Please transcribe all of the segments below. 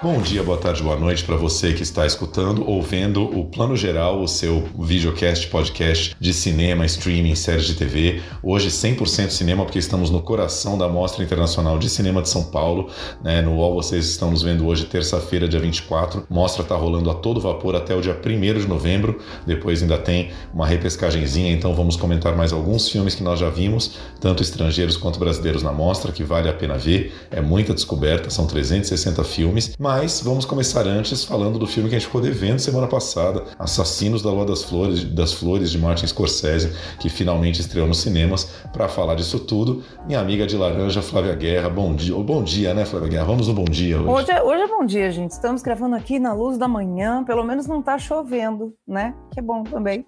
Bom dia, boa tarde, boa noite para você que está escutando ou vendo o Plano Geral, o seu videocast, podcast de cinema, streaming, séries de TV. Hoje 100% cinema porque estamos no coração da Mostra Internacional de Cinema de São Paulo, né? No UOL vocês estão nos vendo hoje, terça-feira, dia 24. Mostra está rolando a todo vapor até o dia 1 de novembro. Depois ainda tem uma repescagenzinha, então vamos comentar mais alguns filmes que nós já vimos, tanto estrangeiros quanto brasileiros na mostra, que vale a pena ver. É muita descoberta, são 360 filmes. Mas vamos começar antes falando do filme que a gente ficou devendo semana passada, Assassinos da Lua das Flores, das Flores de Martin Scorsese, que finalmente estreou nos cinemas. Para falar disso tudo, minha amiga de laranja, Flávia Guerra. Bom dia. Bom dia, né, Flávia Guerra? Vamos no bom dia hoje. Hoje é, hoje é bom dia, gente. Estamos gravando aqui na luz da manhã. Pelo menos não está chovendo, né? Que é bom também.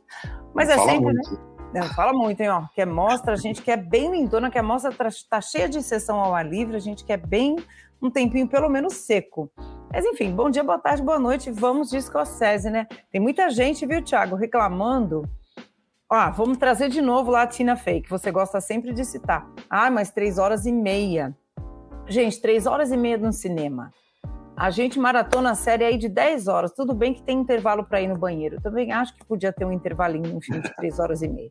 Mas é sempre, né? muito. né? Não, fala muito, hein? Ó, quer mostra, a gente quer bem lindona, quer mostra tá, tá cheia de sessão ao ar livre, a gente quer bem um tempinho pelo menos seco. Mas enfim, bom dia, boa tarde, boa noite. Vamos de Scorsese, né? Tem muita gente, viu, Thiago, reclamando. Ah, vamos trazer de novo lá a Tina Fey, que você gosta sempre de citar. Ah, mas três horas e meia. Gente, três horas e meia no cinema. A gente maratona a série aí de 10 horas. Tudo bem que tem intervalo para ir no banheiro. Também acho que podia ter um intervalinho no filme de três horas e meia.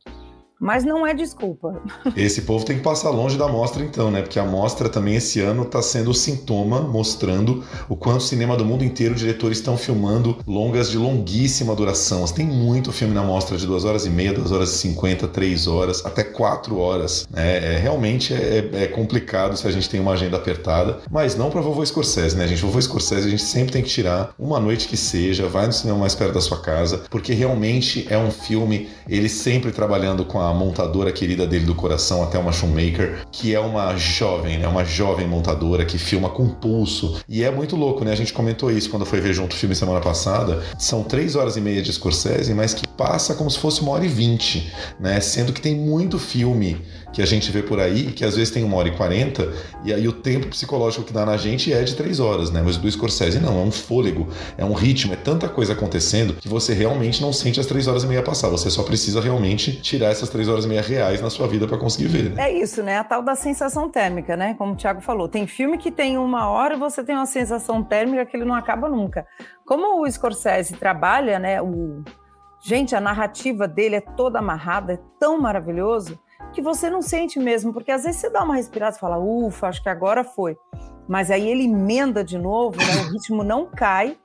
Mas não é desculpa. Esse povo tem que passar longe da mostra, então, né? Porque a mostra também esse ano está sendo o sintoma, mostrando o quanto o cinema do mundo inteiro, diretores estão filmando longas de longuíssima duração. Tem muito filme na mostra de 2 horas e meia, 2 horas e 50, 3 horas, até 4 horas. Né? É, realmente é, é, complicado se a gente tem uma agenda apertada, mas não para vovô Scorsese, né, gente? Vovô Scorsese a gente sempre tem que tirar uma noite que seja, vai no cinema mais perto da sua casa, porque realmente é um filme, ele sempre trabalhando com a a montadora querida dele do coração, até uma Shoemaker, que é uma jovem, né? Uma jovem montadora que filma com pulso. E é muito louco, né? A gente comentou isso quando foi ver junto o filme semana passada. São três horas e meia de Scorsese, mas que passa como se fosse uma hora e vinte, né? Sendo que tem muito filme que a gente vê por aí, que às vezes tem uma hora e quarenta, e aí o tempo psicológico que dá na gente é de três horas, né? Mas do Scorsese não, é um fôlego, é um ritmo, é tanta coisa acontecendo que você realmente não sente as três horas e meia passar. Você só precisa realmente tirar essas três horas e meia reais na sua vida para conseguir ver. Né? É isso, né? A tal da sensação térmica, né? Como o Thiago falou. Tem filme que tem uma hora e você tem uma sensação térmica que ele não acaba nunca. Como o Scorsese trabalha, né? O... Gente, a narrativa dele é toda amarrada, é tão maravilhoso que você não sente mesmo, porque às vezes você dá uma respirada e fala, ufa, acho que agora foi. Mas aí ele emenda de novo, né? o ritmo não cai.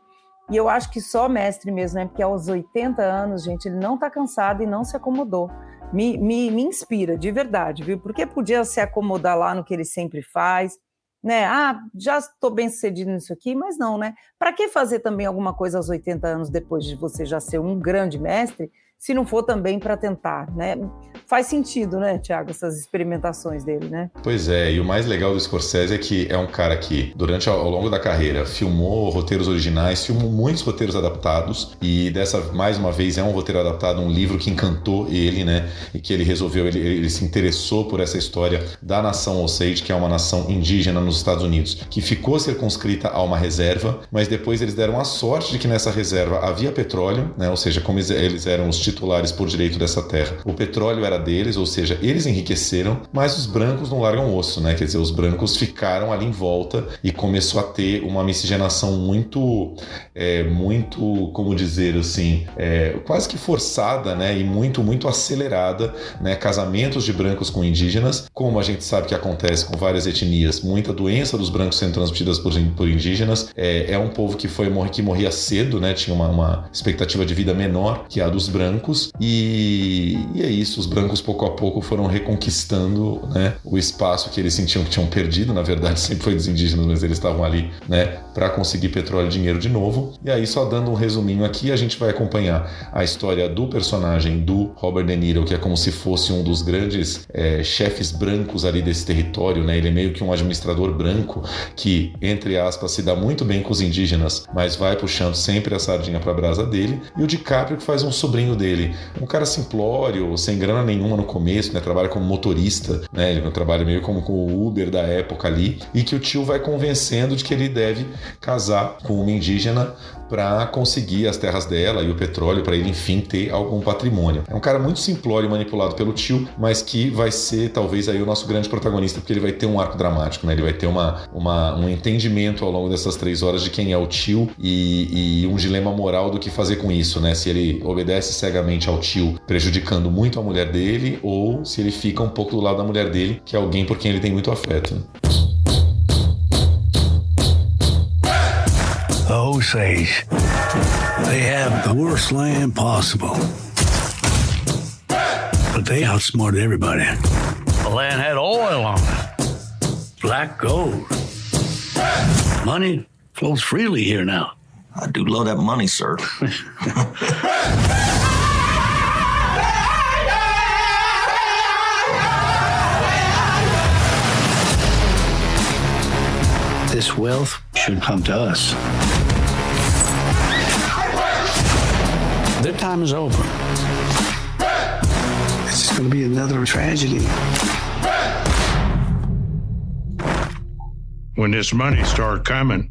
E eu acho que só mestre mesmo, né? Porque aos 80 anos, gente, ele não tá cansado e não se acomodou. Me, me, me inspira, de verdade, viu? Porque podia se acomodar lá no que ele sempre faz, né? Ah, já estou bem sucedido nisso aqui, mas não, né? Para que fazer também alguma coisa aos 80 anos depois de você já ser um grande mestre se não for também para tentar, né? Faz sentido, né, Tiago, essas experimentações dele, né? Pois é, e o mais legal do Scorsese é que é um cara que, durante ao longo da carreira, filmou roteiros originais, filmou muitos roteiros adaptados, e dessa, mais uma vez, é um roteiro adaptado, um livro que encantou ele, né? E que ele resolveu, ele, ele se interessou por essa história da nação Osage, que é uma nação indígena nos Estados Unidos, que ficou circunscrita a uma reserva, mas depois eles deram a sorte de que nessa reserva havia petróleo, né? Ou seja, como eles eram os titulares por direito dessa terra. O petróleo era deles, ou seja, eles enriqueceram, mas os brancos não largam osso, né? Quer dizer, os brancos ficaram ali em volta e começou a ter uma miscigenação muito, é, muito, como dizer assim, é, quase que forçada, né? E muito, muito acelerada, né? Casamentos de brancos com indígenas, como a gente sabe que acontece com várias etnias, muita doença dos brancos sendo transmitidas por, por indígenas. É, é um povo que foi que morria cedo, né? Tinha uma, uma expectativa de vida menor que a dos brancos brancos e, e, é isso, os brancos pouco a pouco foram reconquistando né, o espaço que eles sentiam que tinham perdido, na verdade sempre foi dos indígenas, mas eles estavam ali né, para conseguir petróleo e dinheiro de novo. E aí, só dando um resuminho aqui, a gente vai acompanhar a história do personagem do Robert De Niro, que é como se fosse um dos grandes é, chefes brancos ali desse território, né? Ele é meio que um administrador branco que, entre aspas, se dá muito bem com os indígenas, mas vai puxando sempre a sardinha para a brasa dele. E o DiCaprio que faz um sobrinho dele um cara simplório, sem grana nenhuma no começo, né? Trabalha como motorista, né? Ele trabalha meio como com o Uber da época ali, e que o tio vai convencendo de que ele deve casar com uma indígena para conseguir as terras dela e o petróleo para ele enfim ter algum patrimônio. É um cara muito simplório manipulado pelo tio, mas que vai ser talvez aí o nosso grande protagonista porque ele vai ter um arco dramático, né? Ele vai ter uma, uma um entendimento ao longo dessas três horas de quem é o tio e, e um dilema moral do que fazer com isso, né? Se ele obedece cegamente ao tio, prejudicando muito a mulher dele, ou se ele fica um pouco do lado da mulher dele, que é alguém por quem ele tem muito afeto. The Osage. They have the worst land possible. But they outsmarted everybody. The land had oil on it. Black gold. Money flows freely here now. I do love that money, sir. This wealth should come to us. Their time is over. It's just going to be another tragedy. When this money started coming,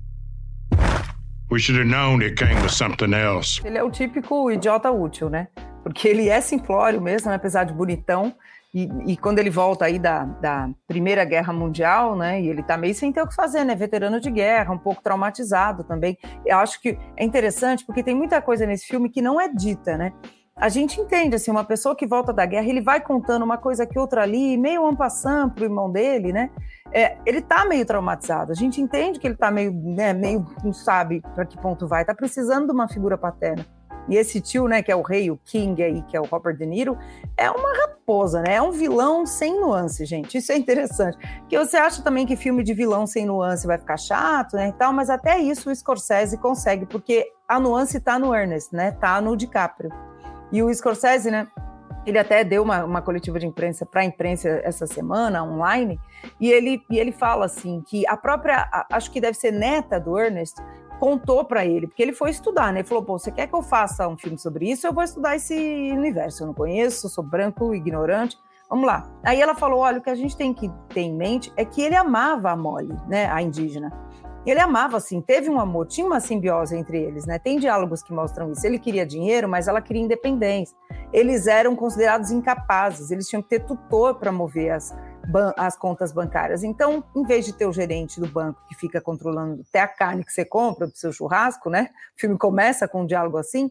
we should have known it came with something else. Ele é o típico idiota útil, né? Porque ele é simplório mesmo, né? apesar de bonitão. E, e, quando ele volta aí da, da, Primeira Guerra Mundial, né, e ele tá meio sem ter o que fazer, né, veterano de guerra, um pouco traumatizado também. Eu acho que é interessante porque tem muita coisa nesse filme que não é dita, né? A gente entende, assim, uma pessoa que volta da guerra, ele vai contando uma coisa aqui, outra ali, meio ampassando pro irmão dele, né? É, ele tá meio traumatizado. A gente entende que ele tá meio, né, meio, não sabe para que ponto vai, tá precisando de uma figura paterna. E esse tio, né, que é o rei, o King aí, que é o Robert De Niro, é uma raposa, né? É um vilão sem nuance, gente. Isso é interessante. Que você acha também que filme de vilão sem nuance vai ficar chato, né, e tal, mas até isso o Scorsese consegue, porque a nuance tá no Ernest, né? Tá no DiCaprio. E o Scorsese, né, ele até deu uma, uma coletiva de imprensa para a imprensa essa semana, online, e ele, e ele fala assim que a própria, acho que deve ser neta do Ernest, contou para ele, porque ele foi estudar, né? Ele falou: pô, você quer que eu faça um filme sobre isso? Eu vou estudar esse universo. Eu não conheço, sou branco, ignorante. Vamos lá. Aí ela falou: olha, o que a gente tem que ter em mente é que ele amava a Molly, né? A indígena. Ele amava, assim, teve um amor, tinha uma simbiose entre eles, né? Tem diálogos que mostram isso. Ele queria dinheiro, mas ela queria independência. Eles eram considerados incapazes, eles tinham que ter tutor para mover as, as contas bancárias. Então, em vez de ter o gerente do banco que fica controlando até a carne que você compra do seu churrasco, né? O filme começa com um diálogo assim.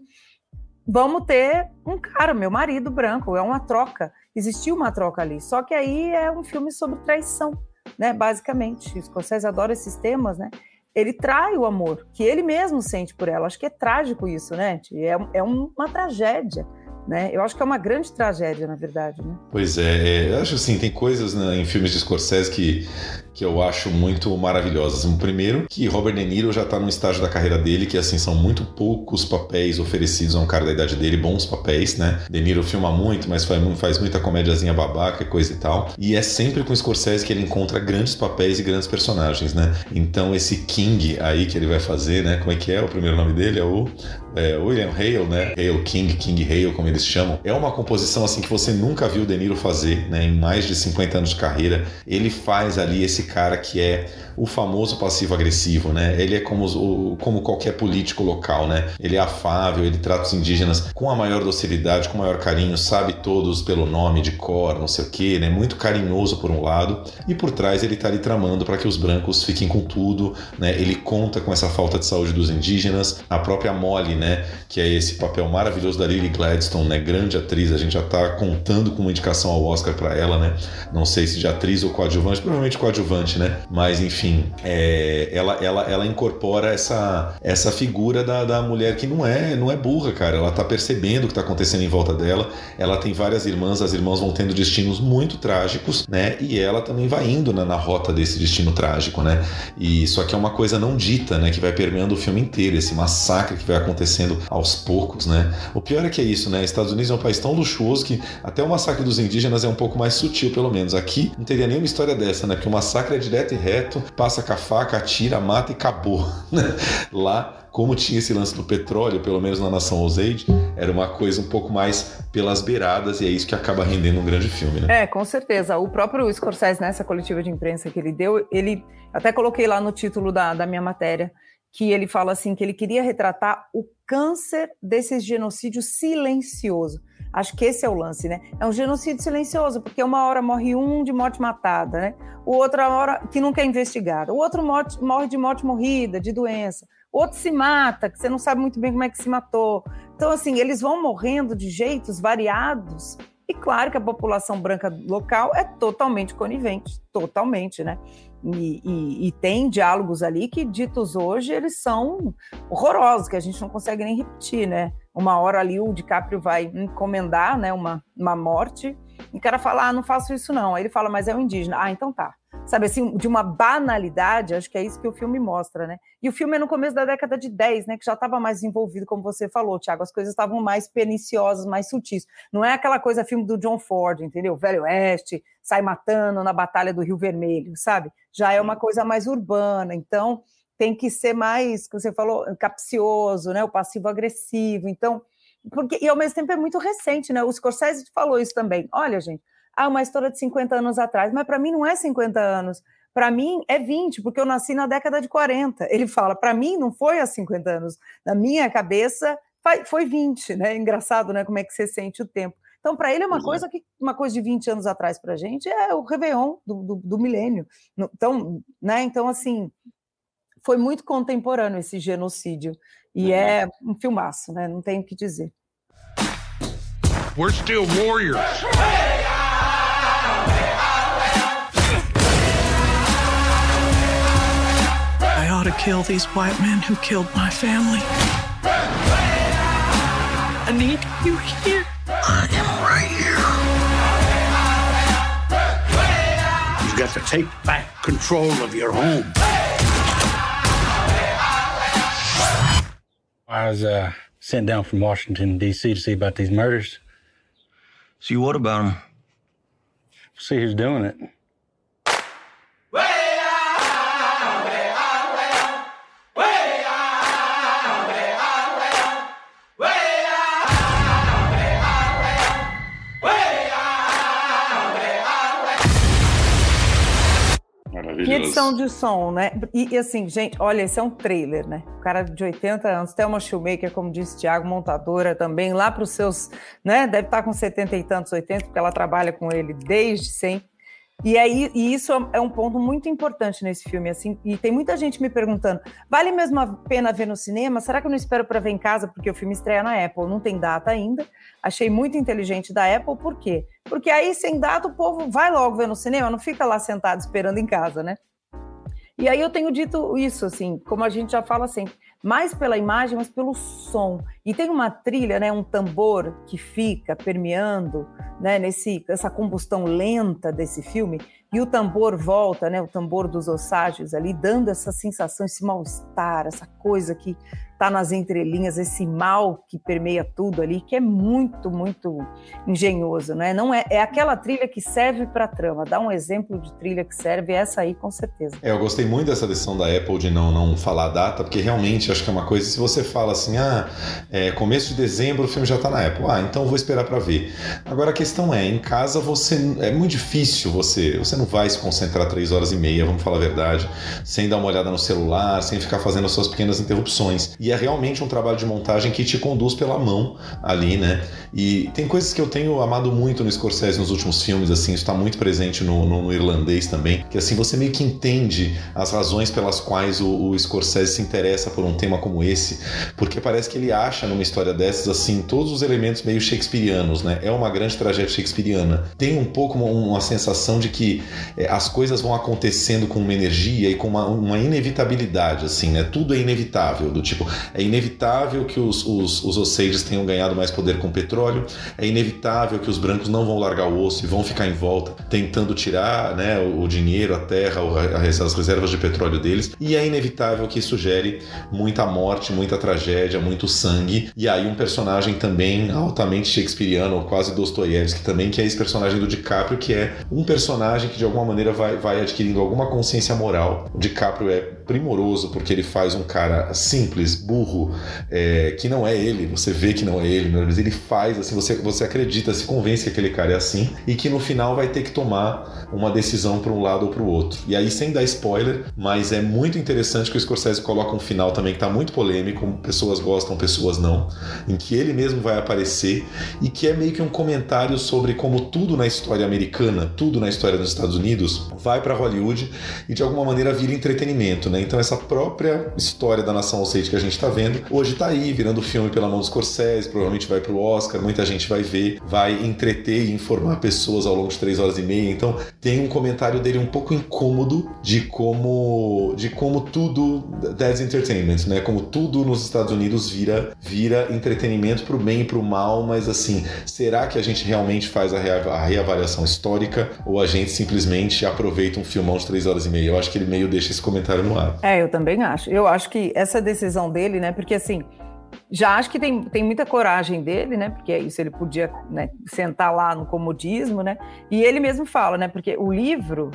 Vamos ter um cara, meu marido branco, é uma troca. Existiu uma troca ali. Só que aí é um filme sobre traição, né? Basicamente. O Scorsese adora esses temas, né? Ele trai o amor que ele mesmo sente por ela. Acho que é trágico isso, né? É, é uma tragédia. Né? Eu acho que é uma grande tragédia, na verdade. Né? Pois é, é, eu acho assim, tem coisas né, em filmes de Scorsese que que eu acho muito maravilhosas. O primeiro, que Robert De Niro já está num estágio da carreira dele que, assim, são muito poucos papéis oferecidos a um cara da idade dele, bons papéis, né? De Niro filma muito, mas faz, faz muita comédiazinha babaca coisa e tal. E é sempre com Scorsese que ele encontra grandes papéis e grandes personagens, né? Então, esse King aí que ele vai fazer, né? Como é que é o primeiro nome dele? É o é, William Hale, né? Hale King, King Hale, como eles chamam. É uma composição, assim, que você nunca viu De Niro fazer, né? Em mais de 50 anos de carreira. Ele faz ali esse cara que é o famoso passivo-agressivo, né? Ele é como, o, como qualquer político local, né? Ele é afável, ele trata os indígenas com a maior docilidade, com o maior carinho, sabe todos pelo nome de cor, não sei o quê, né? Muito carinhoso por um lado, e por trás ele tá ali tramando para que os brancos fiquem com tudo, né? Ele conta com essa falta de saúde dos indígenas, a própria Molly, né? Que é esse papel maravilhoso da Lily Gladstone, né? Grande atriz, a gente já tá contando com uma indicação ao Oscar para ela, né? Não sei se de atriz ou coadjuvante, provavelmente coadjuvante, né? Mas enfim, é, ela, ela, ela incorpora essa, essa figura da, da mulher que não é, não é burra, cara. Ela tá percebendo o que tá acontecendo em volta dela. Ela tem várias irmãs, as irmãs vão tendo destinos muito trágicos, né? E ela também vai indo na, na rota desse destino trágico, né? E só que é uma coisa não dita, né? Que vai permeando o filme inteiro, esse massacre que vai acontecendo aos poucos, né? O pior é que é isso, né? Estados Unidos é um país tão luxuoso que até o massacre dos indígenas é um pouco mais sutil, pelo menos. Aqui não teria nenhuma história dessa, né? Porque o massacre é direto e reto, passa com a faca, atira, mata e acabou. Lá como tinha esse lance do petróleo, pelo menos na Nação Osage, era uma coisa um pouco mais pelas beiradas e é isso que acaba rendendo um grande filme, né? É, com certeza. O próprio Scorsese, nessa coletiva de imprensa que ele deu, ele até coloquei lá no título da, da minha matéria, que ele fala assim que ele queria retratar o câncer desse genocídio silencioso. Acho que esse é o lance, né? É um genocídio silencioso, porque uma hora morre um de morte matada, né? O outra hora que nunca é investigado. O outro morre de morte morrida, de doença. O outro se mata, que você não sabe muito bem como é que se matou. Então, assim, eles vão morrendo de jeitos variados. E claro que a população branca local é totalmente conivente, totalmente, né? E, e, e, tem diálogos ali que, ditos hoje, eles são horrorosos, que a gente não consegue nem repetir, né? Uma hora ali o DiCaprio vai encomendar né, uma, uma morte, e o cara fala, ah, não faço isso não. Aí ele fala, mas é um indígena. Ah, então tá. Sabe assim, de uma banalidade, acho que é isso que o filme mostra, né? E o filme é no começo da década de 10, né? Que já estava mais envolvido, como você falou, Tiago, as coisas estavam mais perniciosas, mais sutis. Não é aquela coisa filme do John Ford, entendeu? Velho Oeste, sai matando na Batalha do Rio Vermelho, sabe? Já é uma coisa mais urbana, então tem que ser mais, como você falou, capcioso, né? O passivo-agressivo. Então, porque, e ao mesmo tempo é muito recente, né? O Scorsese falou isso também. Olha, gente, ah, uma história de 50 anos atrás, mas para mim não é 50 anos. Para mim é 20, porque eu nasci na década de 40. Ele fala, para mim não foi há 50 anos. Na minha cabeça foi 20, né? Engraçado, né? Como é que você sente o tempo. Então, para ele é uma Exato. coisa que uma coisa de 20 anos atrás para a gente é o Réveillon do, do, do milênio. Então, né? Então, assim, foi muito contemporâneo esse genocídio. E é um filmaço, né? Não tenho o que dizer. We're still warriors. I ought to kill these white men who killed my family. I need you here. I am right here. You've got to take back control of your home. I was uh, sent down from Washington, D.C. to see about these murders. See what about them? See who's doing it. Que edição de som, né? E, e, assim, gente, olha, esse é um trailer, né? O cara de 80 anos, Thelma Shoemaker, como disse Tiago, montadora também, lá para os seus, né? Deve estar com 70 e tantos, 80, porque ela trabalha com ele desde sempre. E aí, e isso é um ponto muito importante nesse filme, assim, e tem muita gente me perguntando: vale mesmo a pena ver no cinema? Será que eu não espero para ver em casa porque o filme estreia na Apple? Não tem data ainda. Achei muito inteligente da Apple, por quê? Porque aí, sem data, o povo vai logo ver no cinema, não fica lá sentado esperando em casa, né? E aí eu tenho dito isso, assim, como a gente já fala sempre, mais pela imagem, mas pelo som. E tem uma trilha, né, um tambor que fica permeando, né, nesse essa combustão lenta desse filme, e o tambor volta, né, o tambor dos osságios ali, dando essa sensação, esse mal-estar, essa coisa que está nas entrelinhas, esse mal que permeia tudo ali, que é muito, muito engenhoso, né? Não é, é aquela trilha que serve para a trama. Dá um exemplo de trilha que serve, essa aí com certeza. É, eu gostei muito dessa decisão da Apple de não, não falar data, porque realmente acho que é uma coisa, se você fala assim, ah, é, começo de dezembro o filme já está na Apple, ah, então vou esperar para ver. Agora a questão é, em casa você é muito difícil você, você não vai se concentrar três horas e meia, vamos falar a verdade, sem dar uma olhada no celular, sem ficar fazendo as suas pequenas interrupções. E é realmente um trabalho de montagem que te conduz pela mão ali, né? E tem coisas que eu tenho amado muito no Scorsese nos últimos filmes, assim, está muito presente no, no, no, irlandês também, que assim, você meio que entende as razões pelas quais o, o Scorsese se interessa por um tema como esse, porque parece que ele acha numa história dessas, assim, todos os elementos meio shakespearianos, né? É uma grande tragédia shakespeariana. Tem um pouco uma, uma sensação de que é, as coisas vão acontecendo com uma energia e com uma, uma inevitabilidade, assim, né? Tudo é inevitável, do tipo, é inevitável que os, os, os Ossages tenham ganhado mais poder com petróleo, é inevitável que os brancos não vão largar o osso e vão ficar em volta tentando tirar né, o, o dinheiro, a terra, as reservas de petróleo deles, e é inevitável que isso gere muita morte, muita tragédia, muito sangue E aí um personagem também altamente shakespeariano, quase Dostoiévski também, que é esse personagem do DiCaprio, que é um personagem que de alguma maneira vai, vai adquirindo alguma consciência moral. O DiCaprio é primoroso porque ele faz um cara simples, burro, é, que não é ele, você vê que não é ele, mas ele faz assim, você, você acredita, se convence que aquele cara é assim e que no final vai ter que tomar uma decisão para um lado ou para o outro. E aí, sem dar spoiler, mas é muito interessante que o Scorsese coloca um final também que está muito polêmico, pessoas gostam, pessoas não, em que ele mesmo vai aparecer e que é meio que um comentário sobre como tudo na história americana, tudo na história dos Estados Unidos, vai para Hollywood e de alguma maneira vira entretenimento, né? Então essa própria história da nação Osage que a gente está vendo, hoje está aí, virando filme pela mão do Scorsese, provavelmente vai para o Oscar, muita gente vai ver, vai entreter e informar pessoas ao longo de três horas e meia. Então tem um comentário dele um pouco incômodo de como de como tudo that's entertainment, né? Como tudo nos Estados Unidos vira vira entretenimento para o bem e para o mal, mas assim, será que a gente realmente faz a, a reavaliação histórica ou a gente simplesmente aproveita um filmão de três horas e meia? Eu acho que ele meio deixa esse comentário no ar. É, eu também acho. Eu acho que essa decisão dele, né? Porque assim, já acho que tem, tem muita coragem dele, né? Porque é isso, ele podia né, sentar lá no comodismo, né? E ele mesmo fala, né? Porque o livro,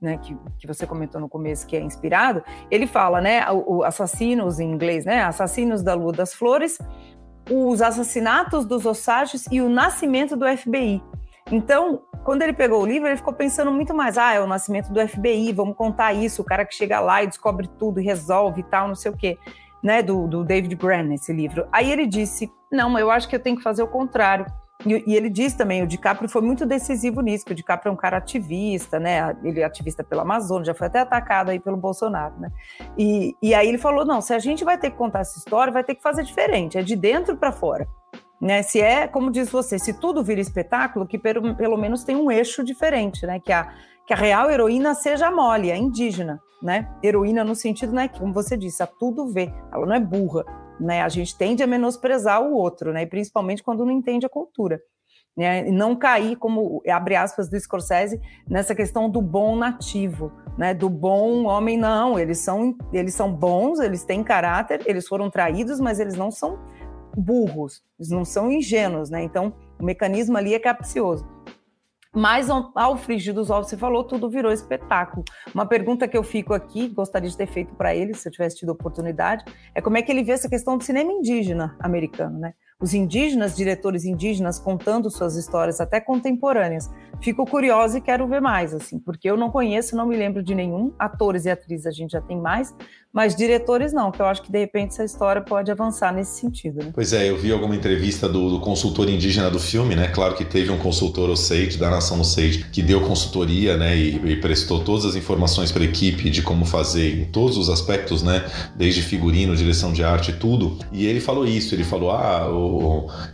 né, que, que você comentou no começo, que é inspirado, ele fala, né? O, o assassinos em inglês, né? Assassinos da Lua das Flores, os assassinatos dos Osages e o nascimento do FBI. Então, quando ele pegou o livro, ele ficou pensando muito mais: ah, é o nascimento do FBI, vamos contar isso, o cara que chega lá e descobre tudo e resolve e tal, não sei o quê, né? Do, do David Brennan, esse livro. Aí ele disse: não, eu acho que eu tenho que fazer o contrário. E, e, ele diz também, o DiCaprio foi muito decisivo nisso, que o DiCaprio é um cara ativista, né? Ele é ativista pela Amazônia, já foi até atacado aí pelo Bolsonaro, né? E, e aí ele falou, não, se a gente vai ter que contar essa história, vai ter que fazer diferente, é de dentro para fora. Né, se é, como diz você, se tudo vira espetáculo, que pelo, pelo menos tem um eixo diferente, né? Que a, que a real heroína seja mole, é indígena, né? Heroína no sentido, né, que, como você disse, a tudo vê, ela não é burra, né? A gente tende a menosprezar o outro, né? E principalmente quando não entende a cultura. Né, e não cair, como abre aspas do Scorsese, nessa questão do bom nativo, né, do bom homem, não, eles são, eles são bons, eles têm caráter, eles foram traídos, mas eles não são burros, eles não são ingênuos, né? Então, o mecanismo ali é capcioso. Mas ao frigir dos ovos, você falou, tudo virou espetáculo. Uma pergunta que eu fico aqui, gostaria de ter feito para ele, se eu tivesse tido oportunidade, é como é que ele vê essa questão do cinema indígena americano, né? Os indígenas, diretores indígenas contando suas histórias até contemporâneas. Fico curiosa e quero ver mais, assim, porque eu não conheço, não me lembro de nenhum. Atores e atrizes a gente já tem mais, mas diretores não, que eu acho que de repente essa história pode avançar nesse sentido. Né? Pois é, eu vi alguma entrevista do, do, consultor indígena do filme, né? Claro que teve um consultor Osage, da Nação Osage, que deu consultoria, né? E, e prestou todas as informações para a equipe de como fazer em todos os aspectos, né? Desde figurino, direção de arte, tudo. E ele falou isso, ele falou: ah, o,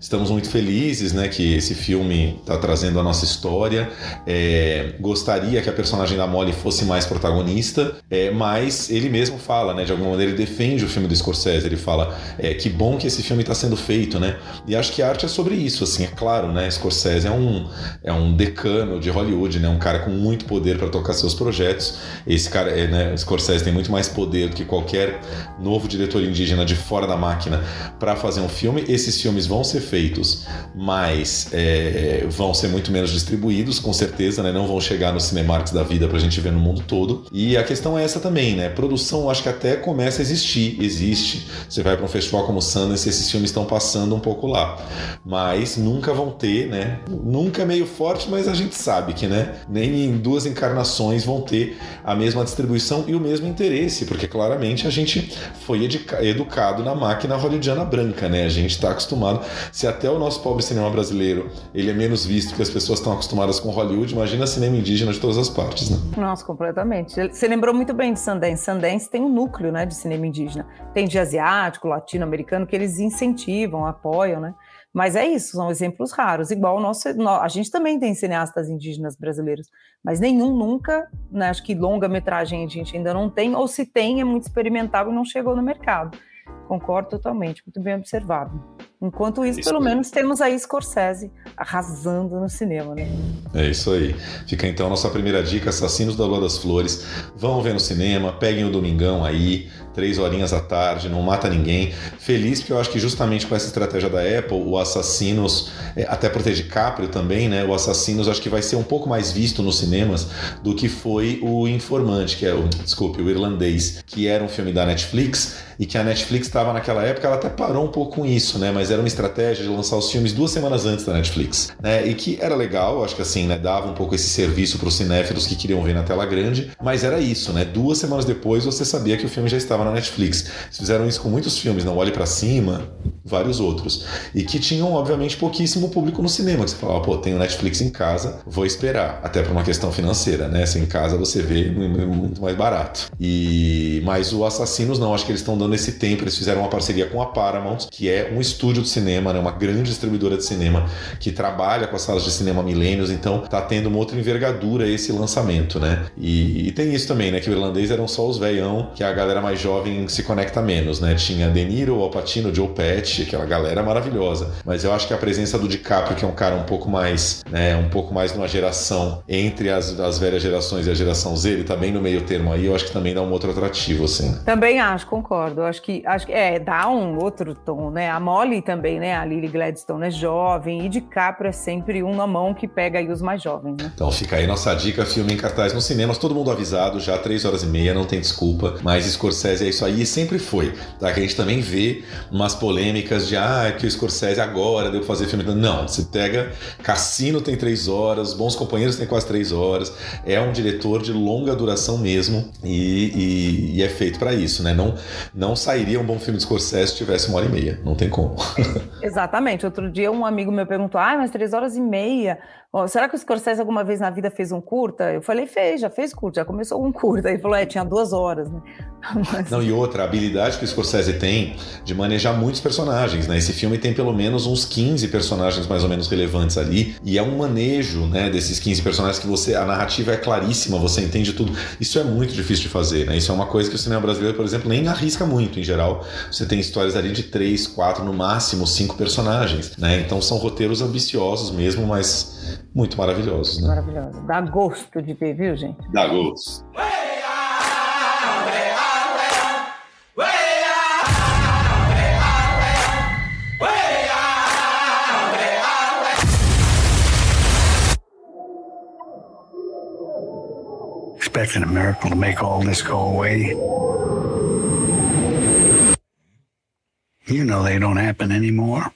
estamos muito felizes, né? Que esse filme está trazendo a nossa história. É, gostaria que a personagem da Molly fosse mais protagonista, é, mas ele mesmo fala né? De alguma maneira ele defende o filme do Scorsese, ele fala é, que bom que esse filme está sendo feito, né? E acho que a arte é sobre isso, assim, é claro, né? Scorsese é um, é um decano de Hollywood, né? Um cara com muito poder para tocar seus projetos. Esse cara, é, né? Scorsese tem muito mais poder do que qualquer novo diretor indígena de fora da máquina para fazer um filme. Esses filmes vão ser feitos, mas é, vão ser muito menos distribuídos, com certeza, né? Não vão chegar no Cinemarks da vida para a gente ver no mundo todo. E a questão é essa também, né? Produção, acho que até começa a existir, existe. Você vai para um festival como Sundance, esses filmes estão passando um pouco lá, mas nunca vão ter, né? Nunca é meio forte, mas a gente sabe que, né? Nem em duas encarnações vão ter a mesma distribuição e o mesmo interesse, porque claramente a gente foi educado na máquina hollywoodiana branca, né? A gente está acostumado. Se até o nosso pobre cinema brasileiro ele é menos visto porque as pessoas estão acostumadas com Hollywood, imagina cinema indígena de todas as partes, né? Nossa, completamente. Você lembrou muito bem de Sundance. Sundance tem um núcleo né, de cinema indígena. Tem de asiático, latino-americano, que eles incentivam, apoiam, né? Mas é isso, são exemplos raros. Igual o nosso, a gente também tem cineastas indígenas brasileiros, mas nenhum nunca, né, acho que longa-metragem a gente ainda não tem, ou se tem, é muito experimental e não chegou no mercado. Concordo totalmente, muito bem observado. Enquanto isso, Isso pelo menos temos aí Scorsese arrasando no cinema, né? É isso aí. Fica então a nossa primeira dica: Assassinos da Lua das Flores. Vão ver no cinema, peguem o domingão aí, três horinhas à tarde, não mata ninguém. Feliz porque eu acho que justamente com essa estratégia da Apple, o Assassinos, é, até por ter DiCaprio também, né? O Assassinos acho que vai ser um pouco mais visto nos cinemas do que foi o Informante, que é o, desculpe, o Irlandês, que era um filme da Netflix e que a Netflix estava naquela época, ela até parou um pouco com isso, né? Mas era uma estratégia de lançar os filmes duas semanas antes da Netflix, né? E que era legal, acho que assim, né? Dava um pouco esse serviço para os cinéfilos que queriam ver na tela grande, mas era isso, né? Duas semanas depois você sabia que o filme já estava na Netflix. Eles fizeram isso com muitos filmes, Não Olhe para Cima, vários outros, e que tinham, obviamente, pouquíssimo público no cinema. Que você falava, pô, tenho Netflix em casa, vou esperar, até por uma questão financeira, né? Se em casa você vê muito mais barato. E mas o Assassinos não, acho que eles estão dando esse tempo. Eles fizeram uma parceria com a Paramount, que é um estúdio de cinema, né? Uma grande distribuidora de cinema que trabalha com as salas de cinema milênios, então tá tendo uma outra envergadura esse lançamento, né? E, e tem isso também, né? Que o irlandês eram só os veião, que a galera mais jovem se conecta menos, né? Tinha De Niro, Al Pacino, Joe Pesci, aquela galera maravilhosa. Mas eu acho que a presença do DiCaprio, que é um cara um pouco mais, né? Um pouco mais numa geração entre as, as velhas gerações e a geração Z, ele tá bem no meio termo aí, eu acho que também dá um outro atrativo, assim. Também acho, concordo. Acho que, acho que é, dá um outro tom, né? A Molly também, né? A Lily Gladstone é jovem e DiCaprio é sempre um na mão que pega aí os mais jovens, né? Então fica aí nossa dica, filme em cartaz nos cinemas, todo mundo avisado, já três horas e meia, não tem desculpa, mas Scorsese é isso aí e sempre foi, tá? Que a gente também vê umas polêmicas de, ah, é que o Scorsese agora deu pra fazer filme. Não, você pega, Cassino tem três horas, Bons Companheiros tem quase três horas, é um diretor de longa duração mesmo e, e- e é feito pra isso, né? Não, não sairia um bom filme de Scorsese se tivesse uma hora e meia, não tem como. Exatamente. Outro dia um amigo meu perguntou: ah, mas três horas e meia. Ó, será que o Scorsese alguma vez na vida fez um curta? Eu falei, fez, já fez curta, já começou um curta. Ele falou, é, tinha duas horas, né? Mas- Não, e outra, a habilidade que o Scorsese tem de manejar muitos personagens, né? Esse filme tem pelo menos uns 15 personagens mais ou menos relevantes ali, e é um manejo, né, desses 15 personagens que você, a narrativa é claríssima, você entende tudo. Isso é muito difícil de fazer, né? Isso é uma coisa que o cinema brasileiro, por exemplo, nem arrisca muito em geral. Você tem histórias ali de três, quatro, no máximo cinco personagens, né? Então são roteiros ambiciosos mesmo, mas muito maravilhosos, né? Maravilhoso. Dá gosto de ver, viu, gente? Dá gosto. Expecting a miracle to make all this go away. You know they don't happen anymore.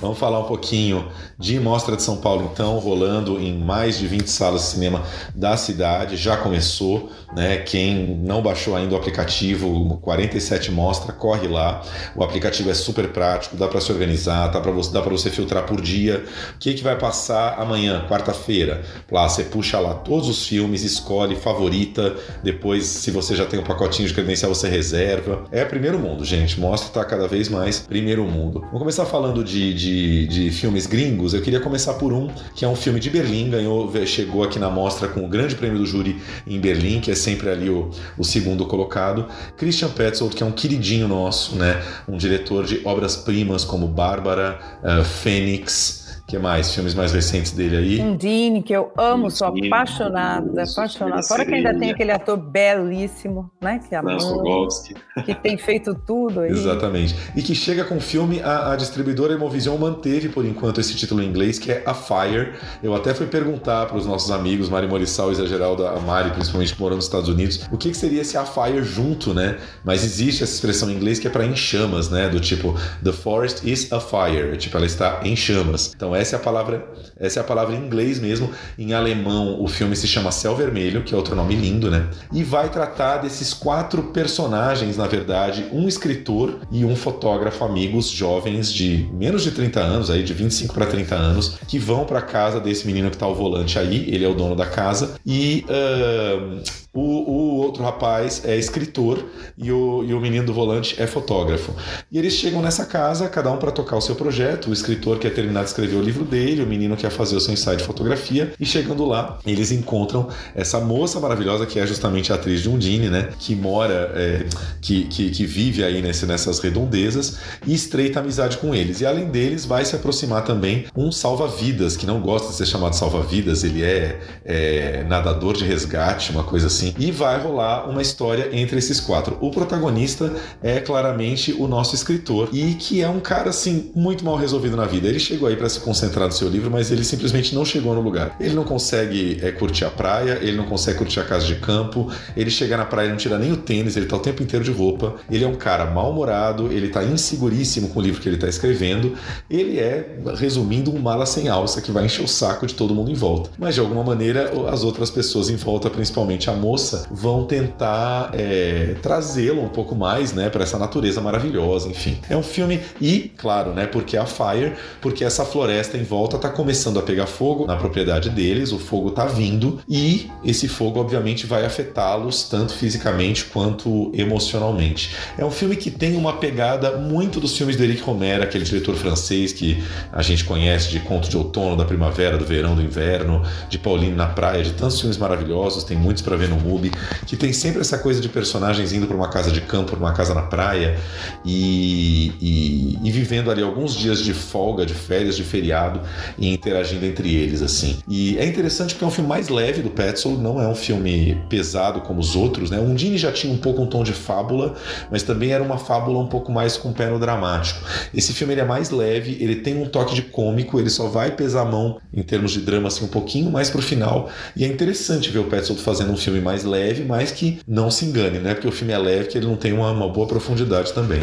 Vamos falar um pouquinho de Mostra de São Paulo, então, rolando em mais de 20 salas de cinema da cidade. Já começou, né? Quem não baixou ainda o aplicativo 47 Mostra, corre lá. O aplicativo é super prático, dá para se organizar, dá para você, você filtrar por dia. O que, que vai passar amanhã, quarta-feira? Lá você puxa lá todos os filmes, escolhe favorita. Depois, se você já tem um pacotinho de credencial, você reserva. É primeiro mundo, gente. Mostra tá cada vez mais primeiro mundo. Vamos começar falando de, de, de filmes gringos. Eu queria começar por um que é um filme de Berlim, ganhou, chegou aqui na mostra com o grande prêmio do júri em Berlim, que é sempre ali o, o segundo colocado. Christian Petzold, que é um queridinho nosso, né? Um diretor de obras-primas como Bárbara, uh, Fênix, que mais? Filmes mais recentes dele aí. Undine, que eu amo, sou Undine, apaixonada, isso, apaixonada. Fora que ainda tem aquele ator belíssimo, né? Que, é Rogowski. que tem feito tudo aí. Exatamente. E que chega com o filme, a, a distribuidora Emovision manteve por enquanto esse título em inglês, que é A Fire. Eu até fui perguntar para os nossos amigos, Mari Morissal e Zé Geraldo, a Mari, principalmente que morando nos Estados Unidos, o que, que seria esse A Fire junto, né? Mas existe essa expressão em inglês que é para em chamas, né? Do tipo, The forest is a fire. Tipo, ela está em chamas. Então essa é a palavra, essa é a palavra em inglês mesmo. Em alemão, o filme se chama Céu Vermelho, que é outro nome lindo, né? E vai tratar desses quatro personagens, na verdade, um escritor e um fotógrafo, amigos jovens de menos de 30 anos, aí de 25 para 30 anos, que vão para casa desse menino que tá ao volante aí, ele é o dono da casa, e ahn, O, o outro rapaz é escritor e o, e o menino do volante é fotógrafo. E eles chegam nessa casa, cada um para tocar o seu projeto. O escritor quer terminar de escrever o livro dele, o menino quer fazer o seu ensaio de fotografia. E chegando lá, eles encontram essa moça maravilhosa que é justamente a atriz de Undine, né? Que mora, é, que, que, que, vive aí nesse, nessas redondezas e estreita amizade com eles. E além deles, vai se aproximar também um salva-vidas, que não gosta de ser chamado salva-vidas, ele é, é nadador de resgate, uma coisa assim. E vai rolar uma história entre esses quatro. O protagonista é claramente o nosso escritor e que é um cara assim muito mal resolvido na vida. Ele chegou aí para se concentrar no seu livro, mas ele simplesmente não chegou no lugar. Ele não consegue é, curtir a praia, ele não consegue curtir a casa de campo, ele chega na praia e não tira nem o tênis, ele tá o tempo inteiro de roupa. Ele é um cara mal-humorado, ele tá inseguríssimo com o livro que ele tá escrevendo. Ele é, resumindo, um mala sem alça que vai encher o saco de todo mundo em volta. Mas de alguma maneira, as outras pessoas em volta, principalmente a moça, vão tentar é, trazê-lo um pouco mais, né, para essa natureza maravilhosa, enfim. É um filme e, claro, né, porque a Fire, porque essa floresta em volta tá começando a pegar fogo na propriedade deles, o fogo tá vindo e esse fogo obviamente vai afetá-los tanto fisicamente quanto emocionalmente. É um filme que tem uma pegada muito dos filmes de Eric Romer, aquele diretor francês que a gente conhece de Conto de Outono, da Primavera, do Verão, do Inverno, de Pauline na Praia, de tantos filmes maravilhosos, tem muitos para ver no MUBI, que tem sempre essa coisa de personagens indo para uma casa de campo, para uma casa na praia e, e, e, vivendo ali alguns dias de folga, de férias, de feriado e interagindo entre eles assim. E é interessante porque é um filme mais leve do Petzold, não é um filme pesado como os outros, né? Undine já tinha um pouco um tom de fábula, mas também era uma fábula um pouco mais com pé no dramático. Esse filme ele é mais leve, ele tem um toque de cômico, ele só vai pesar a mão em termos de drama assim um pouquinho mais pro final. E é interessante ver o Petzold fazendo um filme mais leve, mas que não se engane, né? Porque o filme é leve, que ele não tem uma, uma boa profundidade também.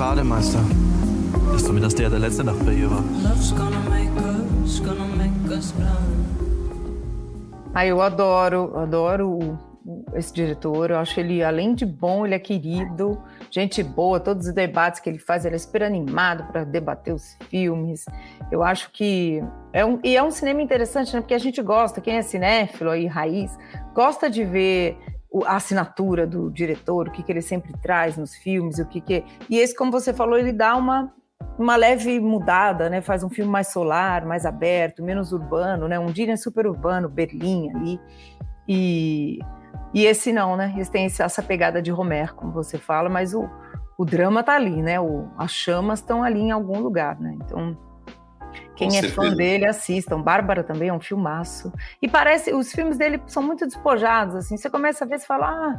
Bademeister. Ist zumindest der, der letzte Nacht bei ihr war. Ah, eu adoro, adoro esse diretor. Eu acho ele, além de bom, ele é querido, gente boa. Todos os debates que ele faz, ele é super animado para debater os filmes. Eu acho que é um e é um cinema interessante, né? Porque a gente gosta, quem é cinéfilo aí, raiz, gosta de ver a assinatura do diretor, o que, que ele sempre traz nos filmes, o que que e esse, como você falou, ele dá uma uma leve mudada, né? Faz um filme mais solar, mais aberto, menos urbano, né? Um dia é super urbano, Berlim ali. E, e esse não, né? Esse tem essa pegada de Romer, como você fala, mas o, o drama tá ali, né? O, as chamas estão ali em algum lugar, né? Então, quem Com é certeza. fã dele, assistam. Bárbara também é um filmaço. E parece, os filmes dele são muito despojados, assim. Você começa a ver, e fala, ah,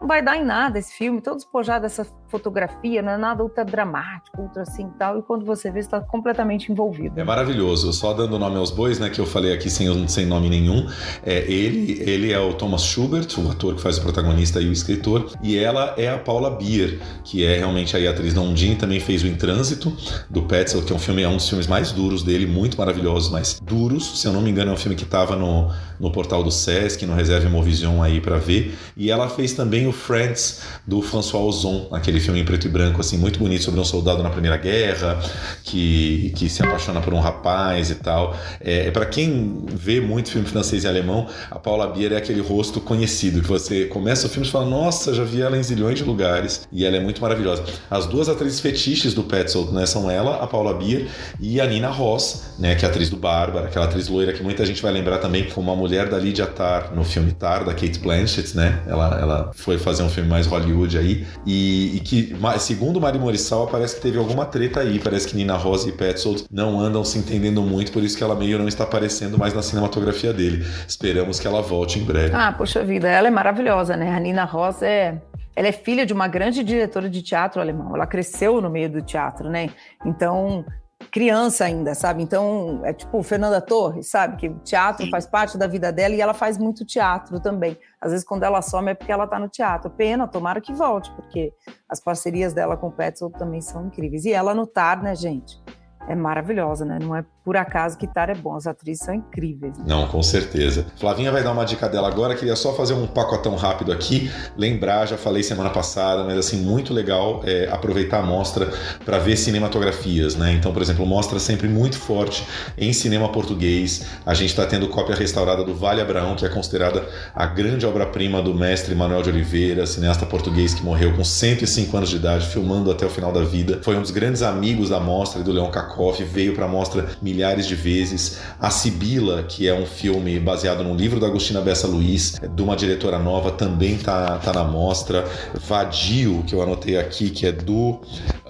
não vai dar em nada esse filme, todo despojado dessa fotografia, não é nada ultra dramático, ultra assim tal, e quando você vê, está completamente envolvido. É maravilhoso, só dando nome aos bois, né, que eu falei aqui sem, sem nome nenhum, é, ele, ele é o Thomas Schubert, o ator que faz o protagonista e o escritor, e ela é a Paula Bier, que é realmente aí a atriz da Undine, também fez o Em Trânsito, do Petzel, que é um filme, é um dos filmes mais duros dele, muito maravilhosos, mas duros, se eu não me engano é um filme que estava no, no portal do Sesc, no Reserve Movision aí para ver, e ela fez também o Friends, do François Ozon, aquele filme em preto e branco, assim, muito bonito sobre um soldado na Primeira Guerra, que, que se apaixona por um rapaz e tal. É, é para quem vê muito filme francês e alemão, a Paula Bier é aquele rosto conhecido, que você começa o filme e fala, nossa, já vi ela em zilhões de lugares, e ela é muito maravilhosa. As duas atrizes fetiches do Petzold, né, são ela, a Paula Bier, e a Nina Ross, né, que é atriz do Bárbara, aquela atriz loira que muita gente vai lembrar também como a mulher da Lydia Tarr no filme Tar, da Kate Blanchett, né? Ela, ela foi fazer um filme mais Hollywood aí, e, e que, segundo Mari Morissal, parece que teve alguma treta aí, parece que Nina Rosa e Petzold não andam se entendendo muito, por isso que ela meio não está aparecendo mais na cinematografia dele. Esperamos que ela volte em breve. Ah, poxa vida, ela é maravilhosa, né? A Nina Rosa é ela é filha de uma grande diretora de teatro alemão. Ela cresceu no meio do teatro, né? Então, criança ainda, sabe? Então, é tipo Fernanda Torres, sabe? Que o teatro Sim. faz parte da vida dela e ela faz muito teatro também. Às vezes, quando ela some, é porque ela tá no teatro. Pena, tomara que volte, porque as parcerias dela com o Petzold também são incríveis. E ela no TAR, né, gente? é maravilhosa, né? Não é por acaso Tara é bom, as atrizes são incríveis. Não, com certeza. Flavinha vai dar uma dica dela agora, queria só fazer um pacotão rápido aqui, lembrar, já falei semana passada, mas assim, muito legal é, aproveitar a mostra para ver cinematografias, né? Então, por exemplo, mostra sempre muito forte em cinema português. A gente está tendo cópia restaurada do Vale Abraão, que é considerada a grande obra-prima do mestre Manuel de Oliveira, cineasta português que morreu com 105 anos de idade, filmando até o final da vida. Foi um dos grandes amigos da mostra e do Leão Cacó veio para a mostra milhares de vezes. A Sibila, que é um filme baseado num livro da Agostina Bessa Luiz, de uma diretora nova, também tá, tá na mostra. Vadio, que eu anotei aqui, que é do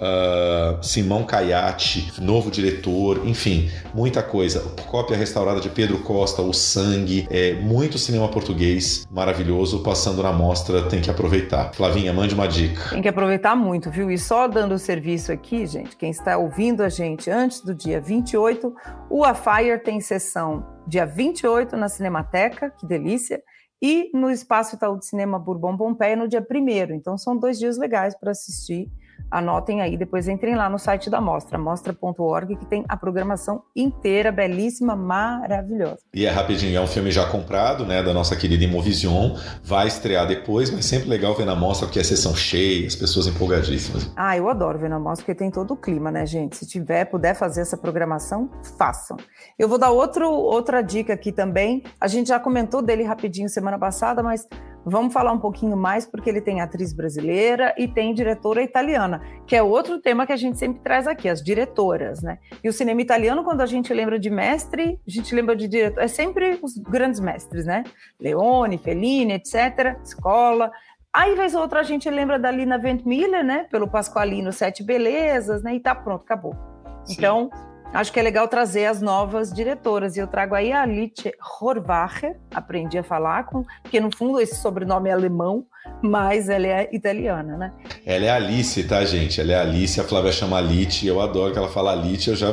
uh, Simão Caiate, novo diretor, enfim, muita coisa. Cópia restaurada de Pedro Costa, O Sangue, é, muito cinema português maravilhoso passando na mostra, tem que aproveitar. Flavinha, mande uma dica. Tem que aproveitar muito, viu? E só dando o serviço aqui, gente, quem está ouvindo a gente antes do dia 28, o A Fire tem sessão dia 28 na Cinemateca, que delícia, e no Espaço Itaú de Cinema Bourbon Pompeia no dia 1 Então são dois dias legais para assistir Anotem aí, depois entrem lá no site da Mostra, mostra.org, que tem a programação inteira, belíssima, maravilhosa. E é rapidinho, é um filme já comprado, né, da nossa querida Imovision, vai estrear depois, mas sempre legal ver na Mostra, porque é sessão cheia, as pessoas empolgadíssimas. Ah, eu adoro ver na Mostra, porque tem todo o clima, né, gente? Se tiver, puder fazer essa programação, façam. Eu vou dar outro, outra dica aqui também, a gente já comentou dele rapidinho semana passada, mas Vamos falar um pouquinho mais porque ele tem atriz brasileira e tem diretora italiana, que é outro tema que a gente sempre traz aqui, as diretoras, né? E o cinema italiano, quando a gente lembra de mestre, a gente lembra de diretor, é sempre os grandes mestres, né? Leone, Fellini, etc., escola. Aí, vez ou outra, a gente lembra da Lina Ventmiller, né? Pelo Pasqualino Sete Belezas, né? E tá pronto, acabou. Sim. Então, Acho que é legal trazer as novas diretoras. E eu trago aí a Alice Horvacher, aprendi a falar com, porque no fundo esse sobrenome é alemão, mas ela é italiana, né? Ela é Alice, tá, gente? Ela é Alice, a Flávia chama Alice, eu adoro que ela fala Alice, eu já,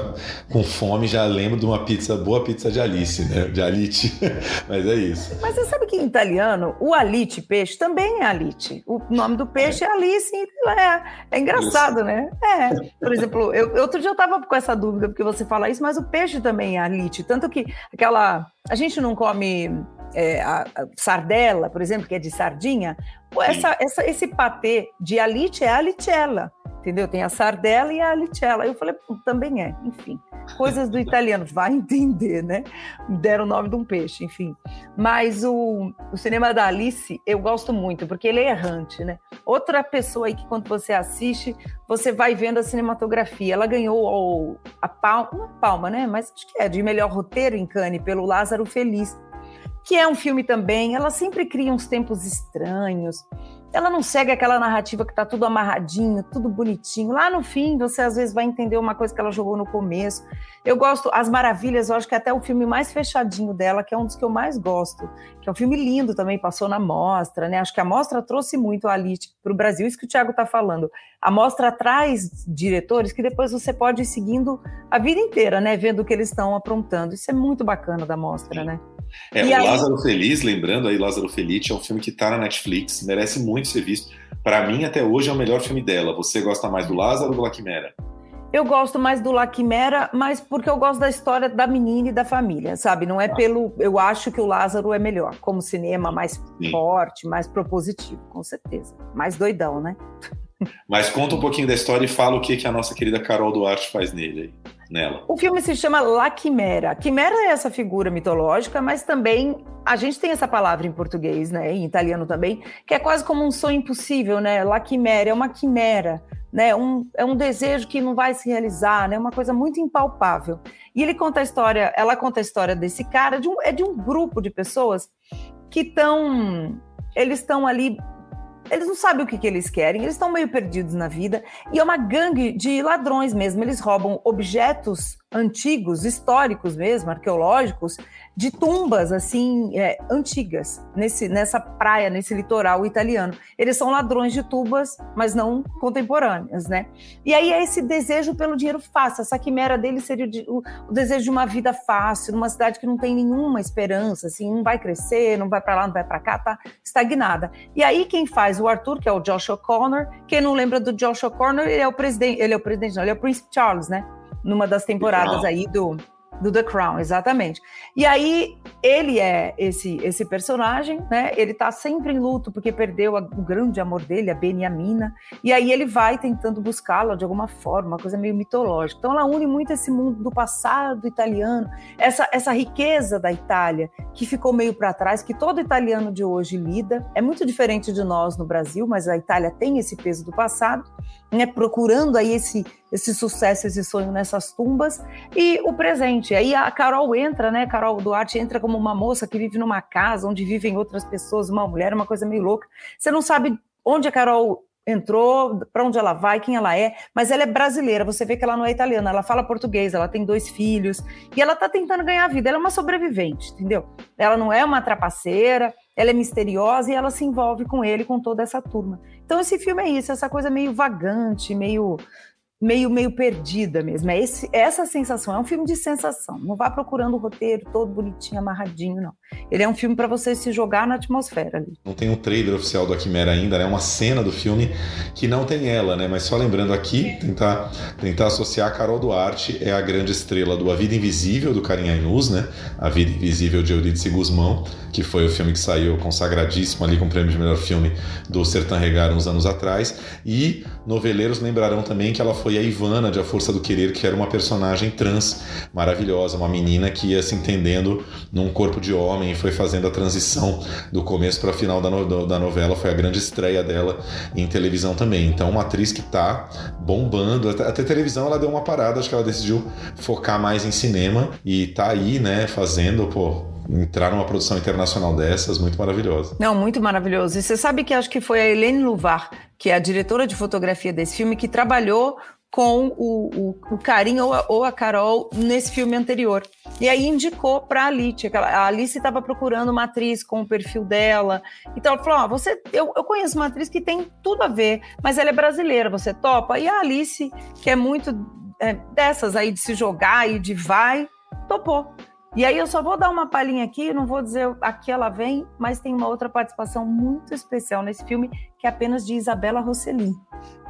com fome, já lembro de uma pizza, boa pizza de Alice, né? De Alice, mas é isso. Mas você sabe que em italiano, o Alice peixe também é Alice. O nome do peixe é, é Alice, é, é engraçado, isso. né? É, por exemplo, eu, outro dia eu tava com essa dúvida, porque você fala isso, mas o peixe também é Alice, tanto que aquela... A gente não come é, a, a sardela, por exemplo, que é de sardinha, essa, essa, esse patê de alite é alicella, entendeu? Tem a sardela e a alicella. Eu falei, também é, enfim. Coisas do italiano, vai entender, né? Deram o nome de um peixe, enfim. Mas o, o cinema da Alice eu gosto muito, porque ele é errante, né? Outra pessoa aí que quando você assiste, você vai vendo a cinematografia. Ela ganhou a palma, uma palma, né? Mas acho que é de melhor roteiro em Cannes pelo Lázaro Feliz que é um filme também, ela sempre cria uns tempos estranhos. Ela não segue aquela narrativa que tá tudo amarradinho, tudo bonitinho. Lá no fim, você às vezes vai entender uma coisa que ela jogou no começo. Eu gosto, As Maravilhas, eu acho que é até o filme mais fechadinho dela, que é um dos que eu mais gosto. Que é um filme lindo também, passou na mostra, né? Acho que a mostra trouxe muito a Alice para o Brasil, isso que o Thiago está falando. A mostra traz diretores que depois você pode ir seguindo a vida inteira, né? Vendo o que eles estão aprontando. Isso é muito bacana da mostra, né? É, e o aí... Lázaro Feliz, lembrando aí, Lázaro Feliz é um filme que está na Netflix, merece muito ser visto. Para mim, até hoje, é o melhor filme dela. Você gosta mais do Lázaro ou do Laquimera? Eu gosto mais do Laquimera, mas porque eu gosto da história da menina e da família, sabe? Não é ah. pelo. Eu acho que o Lázaro é melhor, como cinema mais Sim. forte, mais propositivo, com certeza. Mais doidão, né? Mas conta um pouquinho da história e fala o que, que a nossa querida Carol Duarte faz nele aí nela? O filme se chama La Quimera. Quimera é essa figura mitológica, mas também a gente tem essa palavra em português, né, em italiano também, que é quase como um sonho impossível, né? La Quimera é uma quimera, né? Um, é um desejo que não vai se realizar, né? Uma coisa muito impalpável. E ele conta a história, ela conta a história desse cara, de um, é de um grupo de pessoas que estão, eles estão ali eles não sabem o que, que eles querem, eles estão meio perdidos na vida, e é uma gangue de ladrões mesmo. Eles roubam objetos antigos, históricos mesmo, arqueológicos, de tumbas assim é, antigas nesse, nessa praia, nesse litoral italiano. Eles são ladrões de tubas, mas não contemporâneas, né? E aí é esse desejo pelo dinheiro fácil. Essa quimera dele seria o, o desejo de uma vida fácil, numa cidade que não tem nenhuma esperança, assim, não vai crescer, não vai para lá, não vai para cá, tá estagnada. E aí quem faz o Arthur, que é o Josh O'Connor, quem não lembra do Josh O'Connor, ele é o presidente, ele é o presidente, não, ele é o Príncipe Charles, né? Numa das temporadas aí do do The Crown, exatamente. E aí ele é esse esse personagem, né? Ele tá sempre em luto porque perdeu a, o grande amor dele, a Beniamina, e aí ele vai tentando buscá-la de alguma forma, uma coisa meio mitológica. Então ela une muito esse mundo do passado italiano, essa essa riqueza da Itália que ficou meio para trás, que todo italiano de hoje lida. É muito diferente de nós no Brasil, mas a Itália tem esse peso do passado, né? Procurando aí esse esse sucesso, esse sonho nessas tumbas e o presente. Aí a Carol entra, né? Carol Duarte entra como uma moça que vive numa casa onde vivem outras pessoas, uma mulher, uma coisa meio louca. Você não sabe onde a Carol entrou, para onde ela vai, quem ela é, mas ela é brasileira. Você vê que ela não é italiana, ela fala português, ela tem dois filhos e ela está tentando ganhar vida. Ela é uma sobrevivente, entendeu? Ela não é uma trapaceira, ela é misteriosa e ela se envolve com ele, com toda essa turma. Então esse filme é isso, essa coisa meio vagante, meio meio meio perdida mesmo. É esse, essa sensação. É um filme de sensação. Não vá procurando o roteiro todo bonitinho, amarradinho, não. Ele é um filme para você se jogar na atmosfera ali. Não tem um trailer oficial do Quimera ainda, né? Uma cena do filme que não tem ela, né? Mas só lembrando aqui, tentar, tentar associar a Carol Duarte é a grande estrela do A Vida Invisível do Karim Ainuz, né? A Vida Invisível de Eurídice Guzmão, que foi o filme que saiu consagradíssimo ali com o prêmio de melhor filme do Sertã Regar uns anos atrás. E noveleiros lembrarão também que ela foi a Ivana de A Força do Querer, que era uma personagem trans maravilhosa, uma menina que ia se entendendo num corpo de homem e foi fazendo a transição do começo para o final da, no, da novela. Foi a grande estreia dela em televisão também. Então, uma atriz que está bombando. Até, até televisão ela deu uma parada, acho que ela decidiu focar mais em cinema e tá aí, né, fazendo, pô, entrar numa produção internacional dessas, muito maravilhosa. Não, muito maravilhoso. E você sabe que acho que foi a Helene Luvar, que é a diretora de fotografia desse filme, que trabalhou com o, o, o ou a, ou a, Carol nesse filme anterior. E aí indicou para a Alice. A Alice estava procurando uma atriz com o perfil dela. Então ela falou: oh, você, eu, eu conheço uma atriz que tem tudo a ver, mas ela é brasileira, você topa? E a Alice, que é muito é, dessas aí de se jogar e de vai, topou. E aí eu só vou dar uma palhinha aqui, não vou dizer aqui ela vem, mas tem uma outra participação muito especial nesse filme, que é apenas de Isabela Rossellini.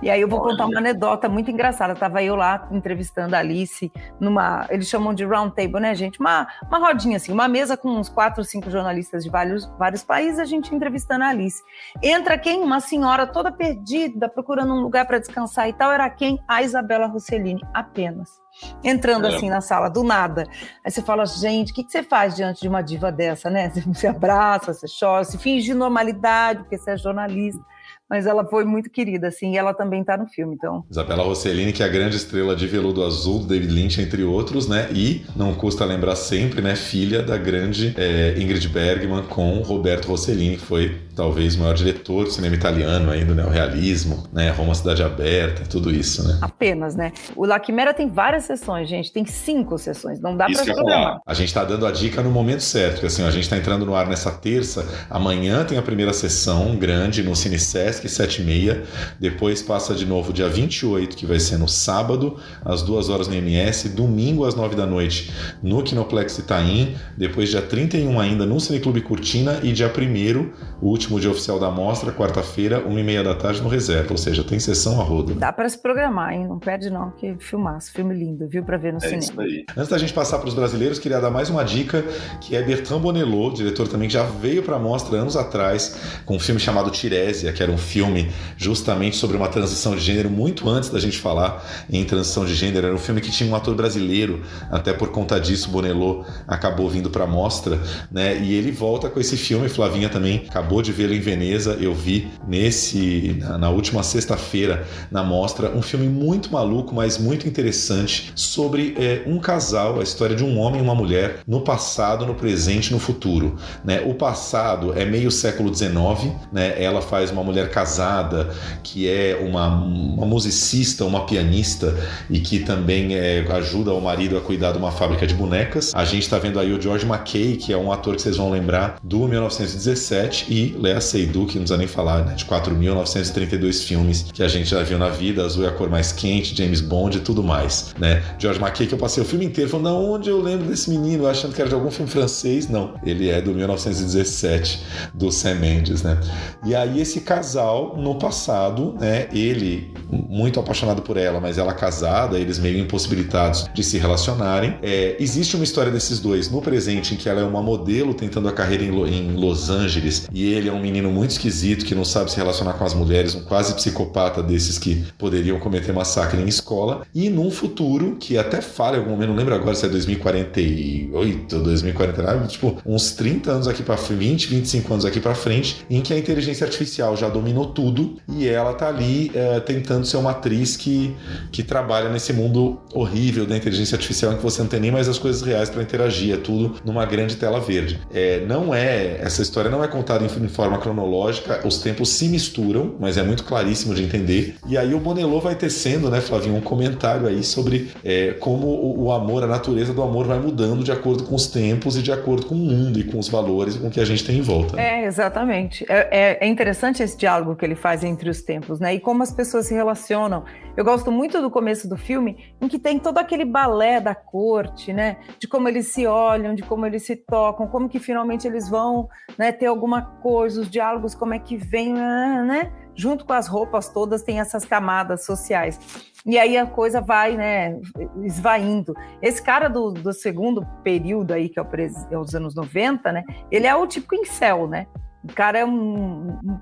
E aí eu vou Olha. contar uma anedota muito engraçada. Tava eu lá entrevistando a Alice numa, eles chamam de round table, né, gente? Uma, uma rodinha assim, uma mesa com uns quatro, cinco jornalistas de vários, vários países, a gente entrevistando a Alice. Entra quem? Uma senhora toda perdida, procurando um lugar para descansar e tal. Era quem? A Isabela Rossellini, apenas. Entrando é. assim na sala, do nada. Aí você fala, gente, o que, que você faz diante de uma diva dessa, né? Você abraça, você chora, se finge normalidade, porque você é jornalista mas ela foi muito querida, assim, e ela também está no filme, então. Isabela Rossellini, que é a grande estrela de Veludo Azul, do David Lynch, entre outros, né? E, não custa lembrar sempre, né? Filha da grande é, Ingrid Bergman com Roberto Rossellini, que foi talvez o maior diretor do cinema italiano ainda, né? O realismo, né? Roma Cidade Aberta, tudo isso, né? Apenas, né? O La Chimera tem várias sessões, gente, tem cinco sessões, não dá para programar. A gente está dando a dica no momento certo, porque assim, a gente está entrando no ar nessa terça, amanhã tem a primeira sessão grande no Cine Sesc, 7 e meia, depois passa de novo dia 28, que vai ser no sábado, às 2 horas no MS, domingo às 9 da noite no Kinoplex Itaim, depois dia 31 ainda no Cineclube Cortina e dia 1 o último dia oficial da mostra, quarta-feira, 1 e meia da tarde no Reserva, ou seja, tem sessão a rodo. Dá para se programar, hein? Não perde não, que filmaço, filme lindo, viu, para ver no é cinema. Isso aí. Antes da gente passar para os brasileiros, queria dar mais uma dica, que é Bertrand Bonello, diretor também que já veio para a mostra anos atrás, com um filme chamado Tirésia, que era um filme justamente sobre uma transição de gênero, muito antes da gente falar em transição de gênero, era um filme que tinha um ator brasileiro, até por conta disso, Bonello acabou vindo para a mostra, né? E ele volta com esse filme, Flavinha também acabou de vê-lo em Veneza, eu vi nesse na, na última sexta-feira na mostra um filme muito maluco, mas muito interessante sobre é, um casal, a história de um homem e uma mulher no passado, no presente, no futuro. Né? O passado é meio século XIX, né? Ela faz uma mulher casada, que é uma, uma musicista, uma pianista e que também é, ajuda o marido a cuidar de uma fábrica de bonecas. A gente está vendo aí o George McKay, que é um ator que vocês vão lembrar do 1917, e Lea Seydoux, que não precisa nem falar, né, de 4.932 filmes que a gente já viu na vida, Azul é a cor mais quente, James Bond e tudo mais, né? George McKay, que eu passei o filme inteiro falando, onde eu lembro desse menino, achando que era de algum filme francês. Não, ele é do 1917, do Sam Mendes, né? E aí esse casal, no passado, né, ele muito apaixonado por ela, mas ela casada, eles meio impossibilitados de se relacionarem. É, existe uma história desses dois no presente em que ela é uma modelo tentando a carreira em, em Los Angeles e ele é um menino muito esquisito que não sabe se relacionar com as mulheres, um quase psicopata desses que poderiam cometer massacre em escola. E num futuro que até fala em algum momento, não lembro agora se é 2048 ou 2049, tipo uns 30 anos aqui para 20, 25 anos aqui para frente, em que a inteligência artificial já dominou tudo e ela tá ali é, tentando ser uma atriz que, que trabalha nesse mundo horrível da inteligência artificial em que você não tem nem mais as coisas reais para interagir, é tudo numa grande tela verde. É, não é essa história não é contada em, em, forma cronológica, os tempos se misturam, mas é muito claríssimo de entender. E aí o Bonello vai tecendo, né, Flavinho, um comentário aí sobre é, como o, o amor, a natureza do amor vai mudando de acordo com os tempos e de acordo com o mundo e com os valores e com o que a gente tem em volta. É, exatamente. É, é, é interessante esse diálogo que ele faz entre os tempos, né? E como as pessoas se relacionam. Eu gosto muito do começo do filme, em que tem todo aquele balé da corte, né? De como eles se olham, de como eles se tocam, como que finalmente eles vão né, ter alguma coisa, os diálogos, como é que vem, né? Junto com as roupas todas, tem essas camadas sociais. E aí a coisa vai, né, esvaindo. Esse cara do, do segundo período aí, que é, o, é os anos 90, né? Ele é o típico incel, né? O cara é um, um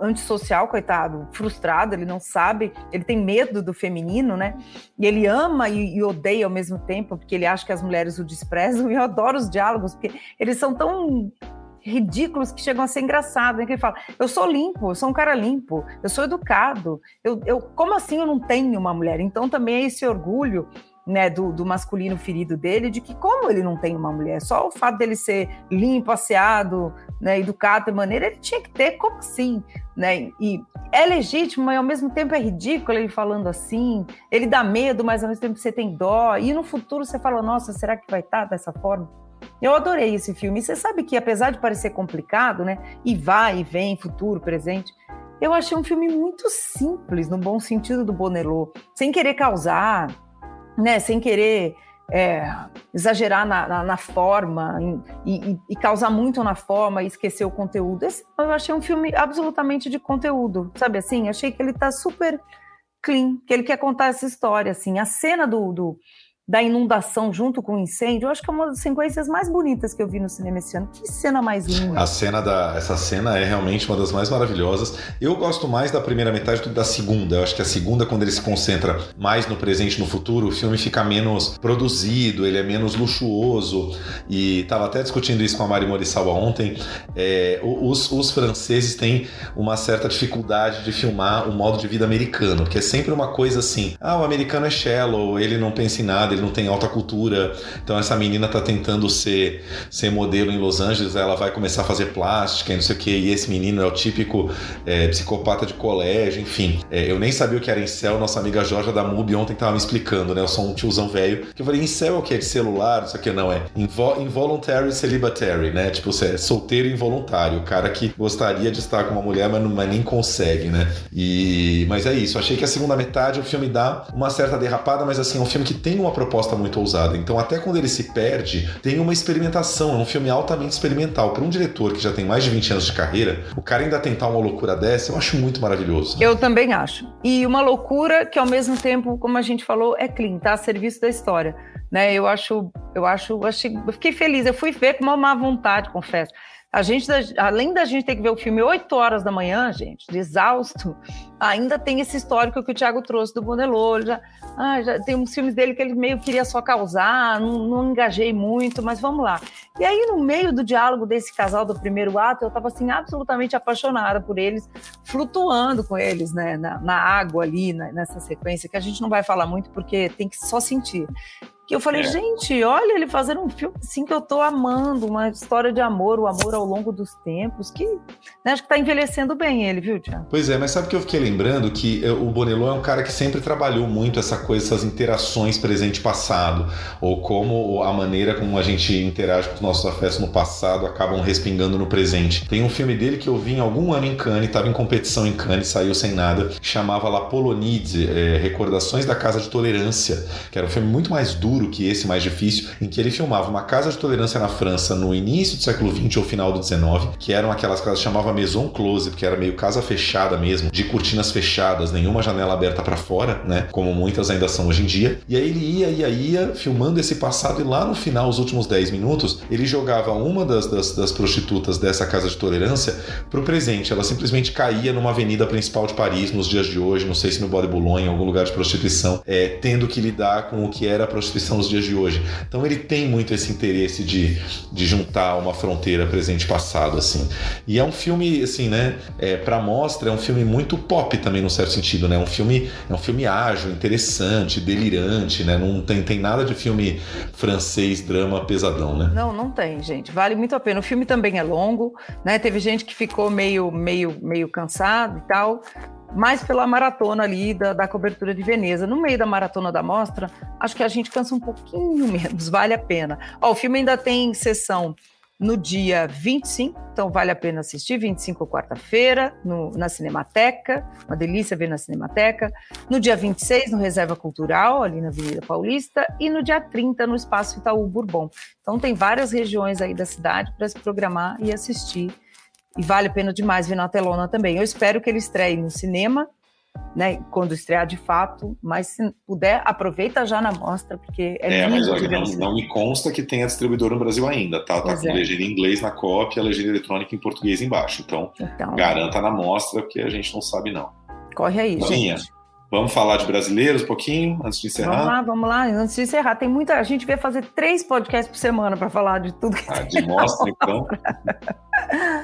antissocial, coitado, frustrado, ele não sabe, ele tem medo do feminino, né? E ele ama e, e, odeia ao mesmo tempo, porque ele acha que as mulheres o desprezam, e eu adoro os diálogos, porque eles são tão ridículos que chegam a ser engraçados, né? Que ele fala, eu sou limpo, eu sou um cara limpo, eu sou educado, eu, eu como assim eu não tenho uma mulher? Então também é esse orgulho né, do, do, masculino ferido dele, de que como ele não tem uma mulher, só o fato dele ser limpo, asseado, né, educado de maneira, ele tinha que ter, como assim? Né? E é legítimo, mas ao mesmo tempo é ridículo ele falando assim, ele dá medo, mas ao mesmo tempo você tem dó, e no futuro você fala, nossa, será que vai estar dessa forma? Eu adorei esse filme. E você sabe que, apesar de parecer complicado, né? E vai e vem, futuro, presente, eu achei um filme muito simples, no bom sentido do Bonello, sem querer causar, né? Sem querer é, exagerar na, na, na forma e, e, e, causar muito na forma e esquecer o conteúdo. Esse, eu achei um filme absolutamente de conteúdo, sabe assim? Achei que ele tá super clean, que ele quer contar essa história, assim. A cena do, do da inundação junto com o incêndio, eu acho que é uma das sequências mais bonitas que eu vi no cinema esse ano. Que cena mais linda. A cena da essa cena é realmente uma das mais maravilhosas. Eu gosto mais da primeira metade do que da segunda. Eu acho que a segunda quando ele se concentra mais no presente e no futuro, o filme fica menos produzido, ele é menos luxuoso. E tava até discutindo isso com a Mari Morisawa ontem. É, os, os franceses têm uma certa dificuldade de filmar o modo de vida americano, que é sempre uma coisa assim: ah, o americano é shallow, ele não pensa em nada, não tem alta cultura. Então essa menina tá tentando ser, ser modelo em Los Angeles, ela vai começar a fazer plástica e não sei o que, e esse menino é o típico é, psicopata de colégio, enfim. É, eu nem sabia o que era incel, nossa amiga Jorge da MUBI ontem tava me explicando, né? Eu sou um tiozão velho, que eu falei, incel é o que? É de celular? Isso aqui não, é Invo involuntary celibatary, né? Tipo, você é solteiro involuntário, o cara que gostaria de estar com uma mulher, mas, não, mas nem consegue, né? E... Mas é isso, achei que a segunda metade o filme dá uma certa derrapada, mas assim, é um filme que tem uma proposta proposta muito ousada. Então, até quando ele se perde, tem uma experimentação. É um filme altamente experimental. Para um diretor que já tem mais de 20 anos de carreira, o cara ainda tentar uma loucura dessa, eu acho muito maravilhoso. Eu também acho. E uma loucura que, ao mesmo tempo, como a gente falou, é clean, tá a serviço da história. Né? Eu acho, eu acho, achei, eu fiquei feliz. Eu fui ver com uma má vontade, confesso. A gente, além da gente ter que ver o filme 8 horas da manhã, gente, exausto, ainda tem esse histórico que o Thiago trouxe do Bonello. Já, ah, já tem uns filmes dele que ele meio queria só causar, não, não engajei muito, mas vamos lá. E aí, no meio do diálogo desse casal do primeiro ato, eu estava assim, absolutamente apaixonada por eles, flutuando com eles, né, na, na água ali, né, nessa sequência, que a gente não vai falar muito porque tem que só sentir. Que eu falei, é. gente, olha ele fazendo um filme assim que eu tô amando, uma história de amor, o amor ao longo dos tempos, que né, acho que tá envelhecendo bem ele, viu, Tiago? Pois é, mas sabe que eu fiquei lembrando que eh, o Bonello é um cara que sempre trabalhou muito essa coisa, essas interações presente-passado, ou como a maneira como a gente interage com os nossos afetos no passado acabam respingando no presente. Tem um filme dele que eu vi em algum ano em Cannes, estava em competição em Cannes, saiu sem nada, chamava La Polonide, é, Recordações da Casa de Tolerância, que era um filme muito mais duro duro que esse, mais difícil, em que ele filmava uma casa de tolerância na França no início do século XX ou final do XIX, que eram aquelas casas que chamava maison close, porque era meio casa fechada mesmo, de cortinas fechadas, nenhuma janela aberta para fora, né? Como muitas ainda são hoje em dia. E aí ele ia, ia, ia, filmando esse passado, e lá no final, os últimos 10 minutos, ele jogava uma das, das, das prostitutas dessa casa de tolerância pro presente. Ela simplesmente caía numa avenida principal de Paris nos dias de hoje, não sei se no Bois de Boulogne, em algum lugar de prostituição, é, tendo que lidar com o que era a prostituição são os dias de hoje. Então ele tem muito esse interesse de, de juntar uma fronteira presente e passado, assim. E é um filme, assim, né, é, para mostra, é um filme muito pop também, num certo sentido, né? Um filme, é um filme ágil, interessante, delirante, né? Não tem, tem nada de filme francês, drama pesadão, né? Não, não tem, gente. Vale muito a pena. O filme também é longo, né? Teve gente que ficou meio, meio, meio cansado e tal mais pela maratona ali da, da, cobertura de Veneza. No meio da maratona da mostra, acho que a gente cansa um pouquinho menos, vale a pena. Ó, o filme ainda tem sessão no dia 25, então vale a pena assistir, 25 quarta-feira, na Cinemateca, uma delícia ver na Cinemateca. No dia 26, no Reserva Cultural, ali na Avenida Paulista, e no dia 30, no Espaço Itaú Bourbon. Então tem várias regiões aí da cidade para se programar e assistir e vale a pena demais ver na telona também. Eu espero que ele estreie no cinema, né, quando estrear de fato, mas se puder, aproveita já na mostra, porque é, é mas olha, não, não, me consta que tenha distribuidor no Brasil ainda, tá? Tá com é. legenda em inglês na cópia, legenda eletrônica em português embaixo. Então, então, garanta na mostra, porque a gente não sabe não. Corre aí, Marinha, gente. Vamos falar de brasileiros um pouquinho antes de encerrar? Vamos lá, vamos lá. Antes de encerrar, tem muita. A gente vai fazer três podcasts por semana para falar de tudo que ah, de mostra, então.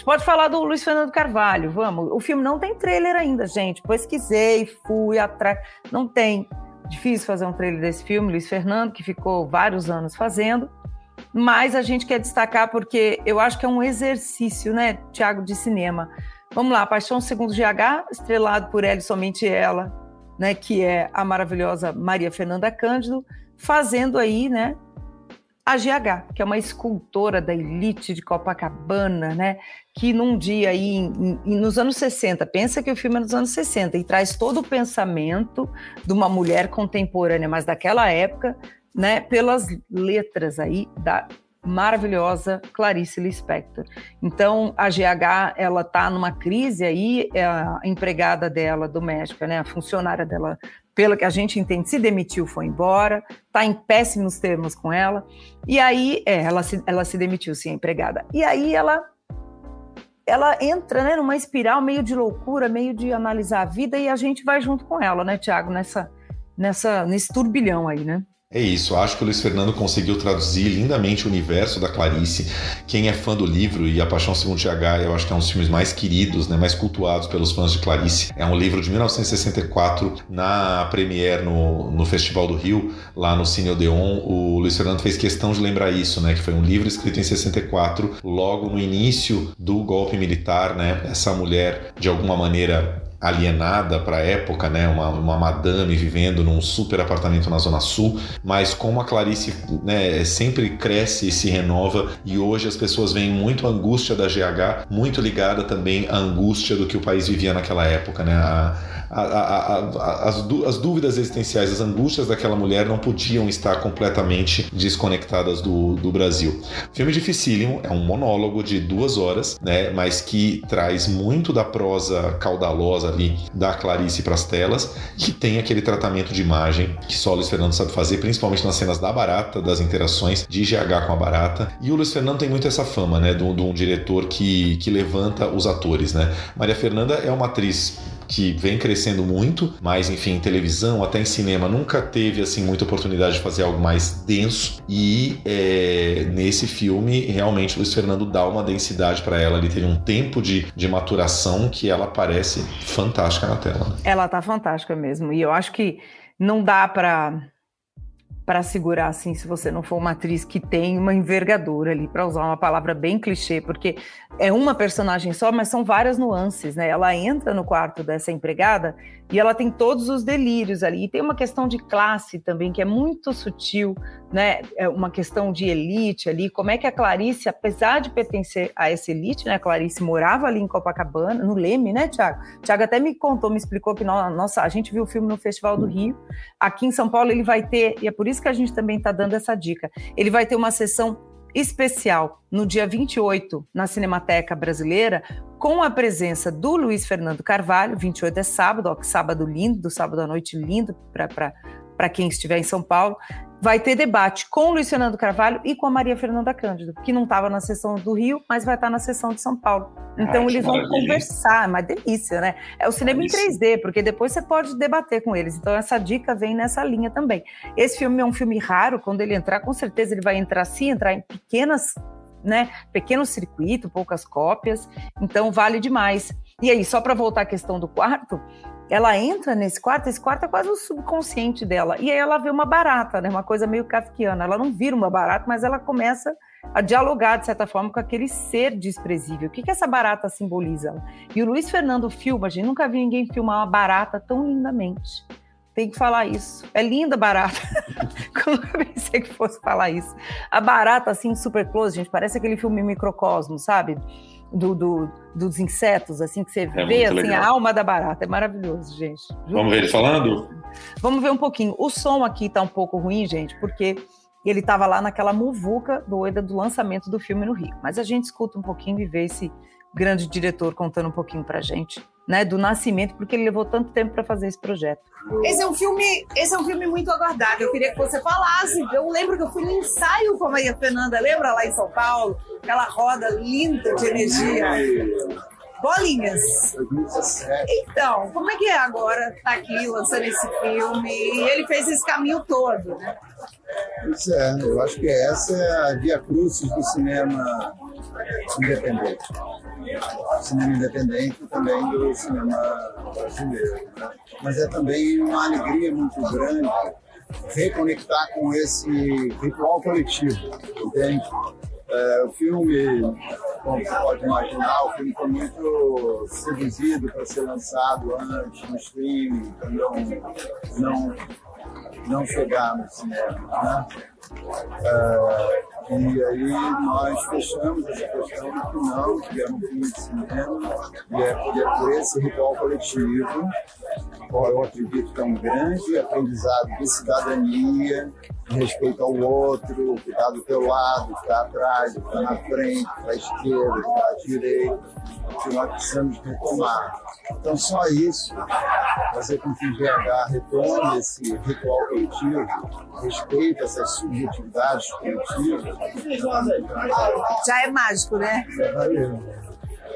Pode falar do Luiz Fernando Carvalho, vamos. O filme não tem trailer ainda, gente. Pesquisei, fui atrás. Não tem. Difícil fazer um trailer desse filme, Luiz Fernando, que ficou vários anos fazendo. Mas a gente quer destacar porque eu acho que é um exercício, né, Tiago, de cinema. Vamos lá, Paixão Segundo GH, estrelado por ela e somente ela, né, que é a maravilhosa Maria Fernanda Cândido, fazendo aí, né, a GH, que é uma escultora da elite de Copacabana, né, que num dia aí, em, em, nos anos 60, pensa que o filme é nos anos 60, e traz todo o pensamento de uma mulher contemporânea, mas daquela época, né, pelas letras aí da maravilhosa Clarice Lispector. Então, a GH, ela está numa crise aí, é a empregada dela, doméstica, né, a funcionária dela, pela que a gente entende, se demitiu, foi embora, está em péssimos termos com ela, e aí, é, ela se, ela se demitiu, sim, a empregada. E aí ela ela entra né, numa espiral meio de loucura, meio de analisar a vida, e a gente vai junto com ela, né, Tiago, nessa, nessa, nesse turbilhão aí, né? É isso, acho que o Luiz Fernando conseguiu traduzir lindamente o universo da Clarice. Quem é fã do livro e A Paixão Segundo GH, eu acho que é um dos filmes mais queridos, né, mais cultuados pelos fãs de Clarice. É um livro de 1964, na premiere no, no Festival do Rio, lá no Cine Odeon. O Luiz Fernando fez questão de lembrar isso, né, que foi um livro escrito em 64, logo no início do golpe militar, né, essa mulher de alguma maneira alienada para a época, né? Uma, uma madame vivendo num super apartamento na Zona Sul, mas como a Clarice né, sempre cresce e se renova, e hoje as pessoas veem muito a angústia da GH, muito ligada também à angústia do que o país vivia naquela época, né? A, a, a, as, as, dúvidas existenciais, as angústias daquela mulher não podiam estar completamente desconectadas do, do Brasil. Filme dificílimo, é um monólogo de duas horas, né, mas que traz muito da prosa caudalosa ali da Clarice para as telas, que tem aquele tratamento de imagem que só o Luiz Fernando sabe fazer, principalmente nas cenas da barata, das interações de GH com a barata. E o Luiz Fernando tem muito essa fama, né, de um diretor que, que levanta os atores, né. Maria Fernanda é uma atriz que vem crescendo muito, mas enfim, em televisão, até em cinema, nunca teve assim muita oportunidade de fazer algo mais denso. E é, nesse filme, realmente, Luiz Fernando dá uma densidade para ela. Ele teve um tempo de, de maturação que ela parece fantástica na tela. Né? Ela tá fantástica mesmo. E eu acho que não dá para para segurar assim, se você não for uma atriz que tem uma envergadura ali, para usar uma palavra bem clichê, porque é uma personagem só, mas são várias nuances, né? Ela entra no quarto dessa empregada e ela tem todos os delírios ali. E tem uma questão de classe também que é muito sutil, né? É uma questão de elite ali. Como é que a Clarice, apesar de pertencer a essa elite, né? A Clarice morava ali em Copacabana, no Leme, né, Tiago? Tiago até me contou, me explicou que nossa, a gente viu o filme no Festival do Rio. Aqui em São Paulo ele vai ter, e é por isso que a gente também está dando essa dica. Ele vai ter uma sessão especial no dia 28 na Cinemateca Brasileira, com a presença do Luiz Fernando Carvalho. 28 é sábado, ó, que sábado lindo, do sábado à noite lindo para quem estiver em São Paulo vai ter debate com o Luiz Fernando Carvalho e com a Maria Fernanda Cândido, que não estava na sessão do Rio, mas vai estar na sessão de São Paulo. Então Ai, eles vão maravilha. conversar, é uma delícia, né? É o cinema em 3D, porque depois você pode debater com eles. Então essa dica vem nessa linha também. Esse filme é um filme raro, quando ele entrar, com certeza ele vai entrar sim, entrar em pequenas né, pequeno circuito, poucas cópias, então vale demais. E aí, só para voltar à questão do quarto, ela entra nesse quarto, esse quarto é quase o subconsciente dela. E aí ela vê uma barata, né? Uma coisa meio kafkiana. Ela não vira uma barata, mas ela começa a dialogar, de certa forma, com aquele ser desprezível. O que, que essa barata simboliza? E o Luiz Fernando filma, a gente nunca viu ninguém filmar uma barata tão lindamente. Tem que falar isso. É linda barata. Como eu pensei que fosse falar isso. A barata, assim, super close, gente, parece aquele filme Microcosmo, sabe? do, do, dos insetos, assim, que você é vê assim, a alma da barata. É maravilhoso, gente. Vamos ver ele falando? Vamos ver um pouquinho. O som aqui tá um pouco ruim, gente, porque ele estava lá naquela muvuca doida do lançamento do filme no Rio. Mas a gente escuta um pouquinho e vê esse grande diretor contando um pouquinho pra gente né, do nascimento, porque ele levou tanto tempo para fazer esse projeto. Esse é um filme, esse é um filme muito aguardado. Eu queria que você falasse. Eu lembro que eu fui no ensaio com a Maria Fernanda, lembra lá em São Paulo? Aquela roda linda de energia. Bolinhas. Então, como é que é agora estar tá aqui lançando esse filme? E ele fez esse caminho todo, né? Pois é, eu acho que essa é a via crucis do cinema independente. cinema independente também do cinema brasileiro. Né? Mas é também uma alegria muito grande reconectar com esse ritual coletivo, entende? É, o filme, como você pode imaginar, o filme foi muito seduzido para ser lançado antes no streaming, para não, não, não chegar no cinema. Né? É, e aí nós fechamos essa questão que não, que é um filme de cinema, e é, e é por esse ritual coletivo, eu acredito que é um grande aprendizado de cidadania, de respeito ao outro, que está do teu lado, que está atrás, que está na frente, que está à esquerda, que está à direita, que nós precisamos retomar. Então, só isso, fazer com que o GH retome esse ritual coletivo, respeite essas subjetividades coletivas. Já é mágico, né?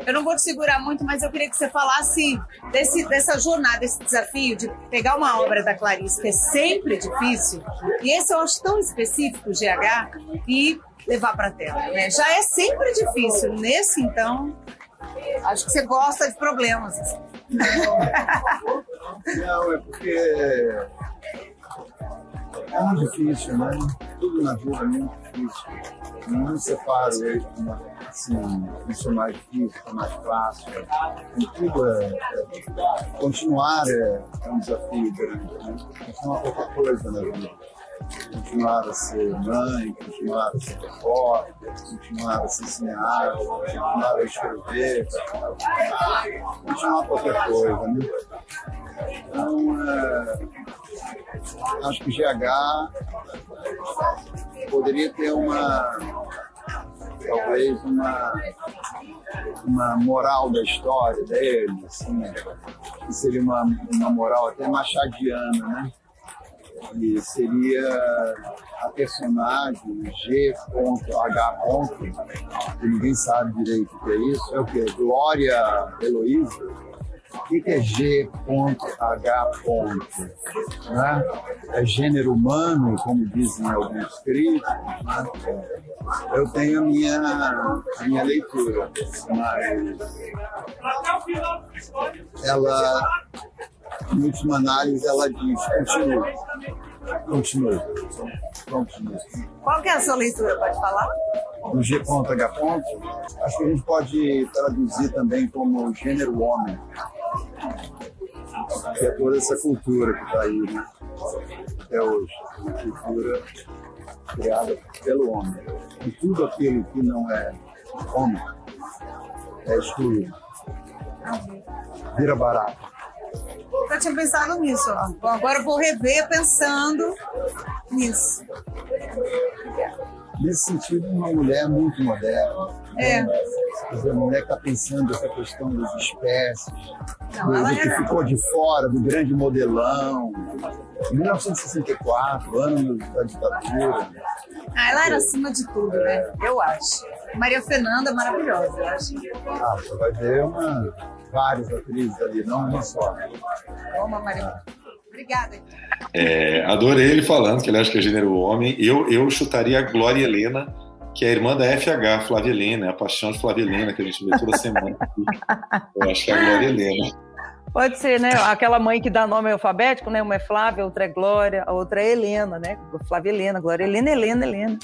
Eu não vou te segurar muito, mas eu queria que você falasse desse, dessa jornada, desse desafio de pegar uma obra da Clarice, que é sempre difícil, e esse eu acho tão específico, GH, e levar para a tela. Né? Já é sempre difícil. Nesse, então, acho que você gosta de problemas. Não, é porque é muito difícil, né? Tudo na vida é muito difícil. Não separo uma, assim, isso é mais é fácil. E tudo é, é, Continuar é, é, um desafio grande, né? Continuar qualquer coisa na vida. Continuar a ser mãe, continuar a ser repórter, continuar a ser cineasta, continuar a escrever, continuar qualquer coisa, né? Então, é, acho que GH poderia ter uma talvez uma, uma moral da história dele, assim, que seria uma, uma moral até machadiana, né? E seria a personagem G.H. que ninguém sabe direito o que é isso, é o que? Glória Heloísa, O que é G ponto H ponto? Né? É gênero humano, como dizem alguns críticos. Né? Eu tenho a minha, a minha leitura, mas ela, em última análise, ela diz, continue, continue, continue. Qual que é a sua leitura? Pode falar? No G ponto H ponto, acho que a gente pode traduzir também como gênero homem que é toda essa cultura que está aí, né? Até hoje. Uma cultura criada pelo homem. E tudo aquilo que não é homem é excluído. Vira barato. Eu tinha pensado nisso. Ó. Bom, agora eu vou rever pensando nisso. Nesse sentido, uma mulher muito moderna. É. Né? Dizer, a mulher que está pensando essa questão das espécies, Não, do, que era- ficou de fora, do grande modelão. Em 1964, ano da ditadura. Ah, ela era acima de tudo, né? Eu acho. Maria Fernanda maravilhosa, eu acho. Ah, você vai ver uma, várias atrizes ali, não uma só. Toma, Maria. Obrigada. É, adorei ele falando que ele acha que é gênero homem. Eu, eu chutaria a Glória Helena, que é a irmã da FH, Flávia Helena, é a paixão de Flávia Helena, que a gente vê toda semana. aqui. Eu acho que é a Glória Helena. Pode ser, né? Aquela mãe que dá nome alfabético, né? Uma é Flávia, outra é Glória, a outra é Helena, né? Flávia Helena, Glória Helena, Helena, Helena.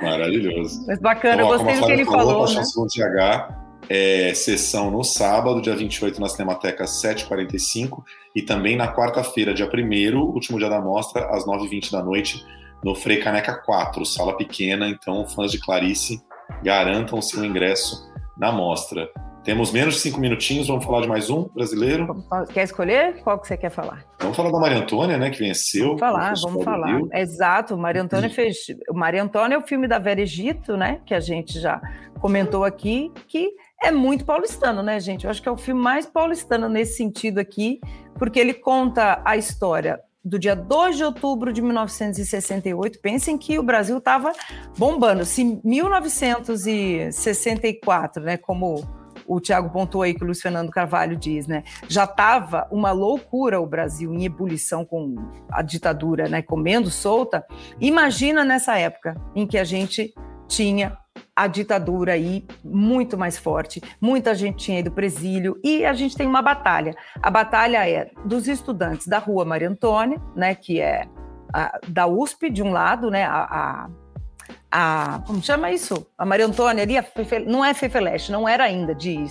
Maravilhoso. Mas bacana, eu Então, ó, gostei do que ele falou, falou, Paixão né? É, sessão no sábado, dia 28, na Cinemateca 7h45, e também na quarta-feira, dia 1 último dia da mostra, às 9h20 da noite, no Frei Caneca 4, sala pequena. Então, fãs de Clarice, garantam seu ingresso na mostra. Temos menos de cinco minutinhos, vamos falar de mais um brasileiro. Quer escolher? Qual que você quer falar? Vamos falar da Maria Antônia, né, que venceu. Vamos falar, vamos falar. Rio. Exato, Maria Antônia fez. Maria Antônia é o filme da Vera Egito, né? Que a gente já comentou aqui, que é muito paulistano, né, gente? Eu acho que é o filme mais paulistano nesse sentido aqui, porque ele conta a história do dia 2 de outubro de 1968. Pensem que o Brasil estava bombando. Se 1964, né, como o Tiago pontuou aí que o Luiz Fernando Carvalho diz, né? Já estava uma loucura o Brasil em ebulição com a ditadura, né? Comendo solta. Imagina nessa época em que a gente tinha a ditadura aí muito mais forte. Muita gente tinha ido presílio e a gente tem uma batalha. A batalha é dos estudantes da Rua Maria Antônia, né? Que é a, da USP de um lado, né? a, a a como chama isso? A Maria Antônia ali, a Fefe, não é Fefeleste, não era ainda de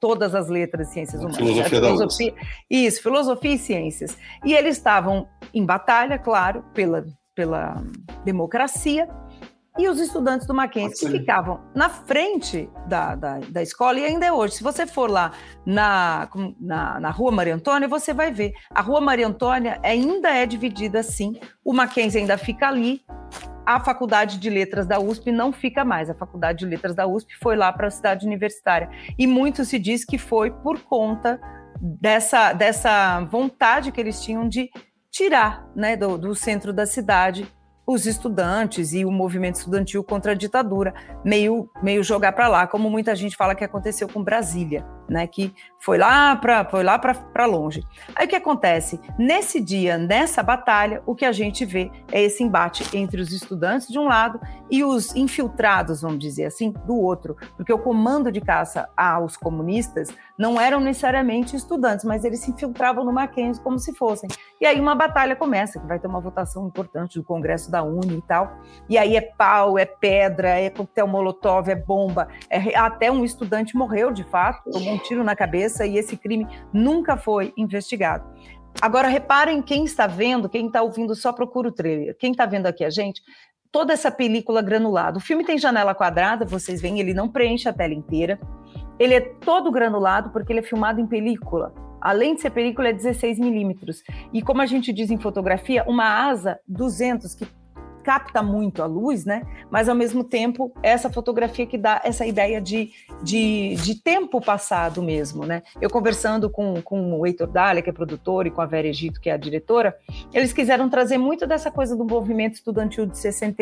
todas as letras e ciências humanas. Filosofia da filosofia, isso, filosofia e ciências. E eles estavam em batalha, claro, pela, pela democracia. E os estudantes do Mackenzie que ficavam na frente da, da, da, escola, e ainda é hoje. Se você for lá na, na, na Rua Maria Antônia, você vai ver. A Rua Maria Antônia ainda é dividida assim. O Mackenzie ainda fica ali, a Faculdade de Letras da USP não fica mais. A Faculdade de Letras da USP foi lá para a cidade universitária. E muito se diz que foi por conta dessa, dessa vontade que eles tinham de tirar né, do, do centro da cidade os estudantes e o movimento estudantil contra a ditadura, meio, meio jogar para lá, como muita gente fala que aconteceu com Brasília, né, que foi lá para foi lá para longe. Aí o que acontece? Nesse dia, nessa batalha, o que a gente vê é esse embate entre os estudantes de um lado e os infiltrados, vamos dizer assim, do outro, porque o comando de caça aos comunistas não eram necessariamente estudantes, mas eles se infiltravam no Mackenzie como se fossem. E aí uma batalha começa, que vai ter uma votação importante do Congresso da Uni e tal. E aí é pau, é pedra, é coquetel molotov, é bomba. É, até um estudante morreu, de fato, tomou um tiro na cabeça e esse crime nunca foi investigado. Agora, reparem quem está vendo, quem está ouvindo, só procura o trailer. Quem está vendo aqui a gente, toda essa película granulada. O filme tem janela quadrada, vocês veem, ele não preenche a tela inteira. Ele é todo granulado porque ele é filmado em película. Além de ser película, é 16 milímetros. E como a gente diz em fotografia, uma asa 200 que capta muito a luz, né? Mas ao mesmo tempo, essa fotografia que dá essa ideia de, de, de tempo passado mesmo, né? Eu conversando com, com o Heitor Dália, que é produtor, e com a Vera Egito, que é a diretora, eles quiseram trazer muito dessa coisa do movimento estudantil de 60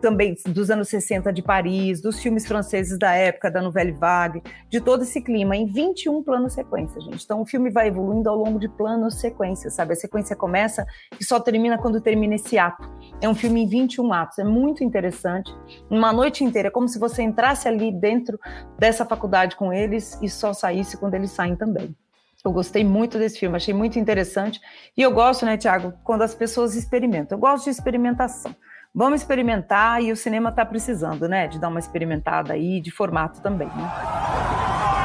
também dos anos 60 de Paris, dos filmes franceses da época, da Nouvelle Vague, de todo esse clima, em 21 planos sequência, gente. Então o filme vai evoluindo ao longo de planos sequência, sabe? A sequência começa e só termina quando termina esse ato. É um filme em 21 atos, é muito interessante. Uma noite inteira, é como se você entrasse ali dentro dessa faculdade com eles e só saísse quando eles saem também. Eu gostei muito desse filme, achei muito interessante. E eu gosto, né, Tiago, quando as pessoas experimentam. Eu gosto de experimentação. Vamos experimentar e o cinema está precisando, né? De dar uma experimentada aí, de formato também, né?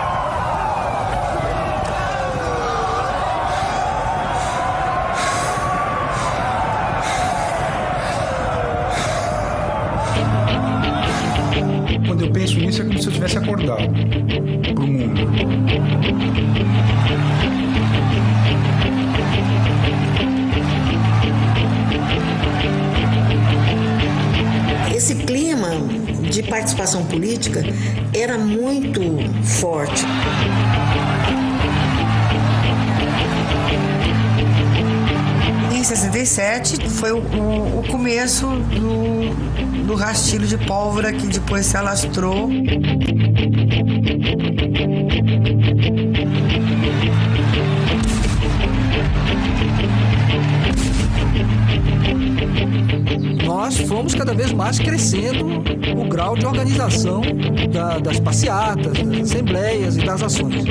Quando eu penso nisso é como se eu tivesse acordado para o mundo. esse clima de participação política era muito forte. Em 67 foi o, o, o começo do, do rastilho de pólvora que depois se alastrou. nós fomos cada vez mais crescendo o grau de organização da, das passeatas, das assembleias e das ações.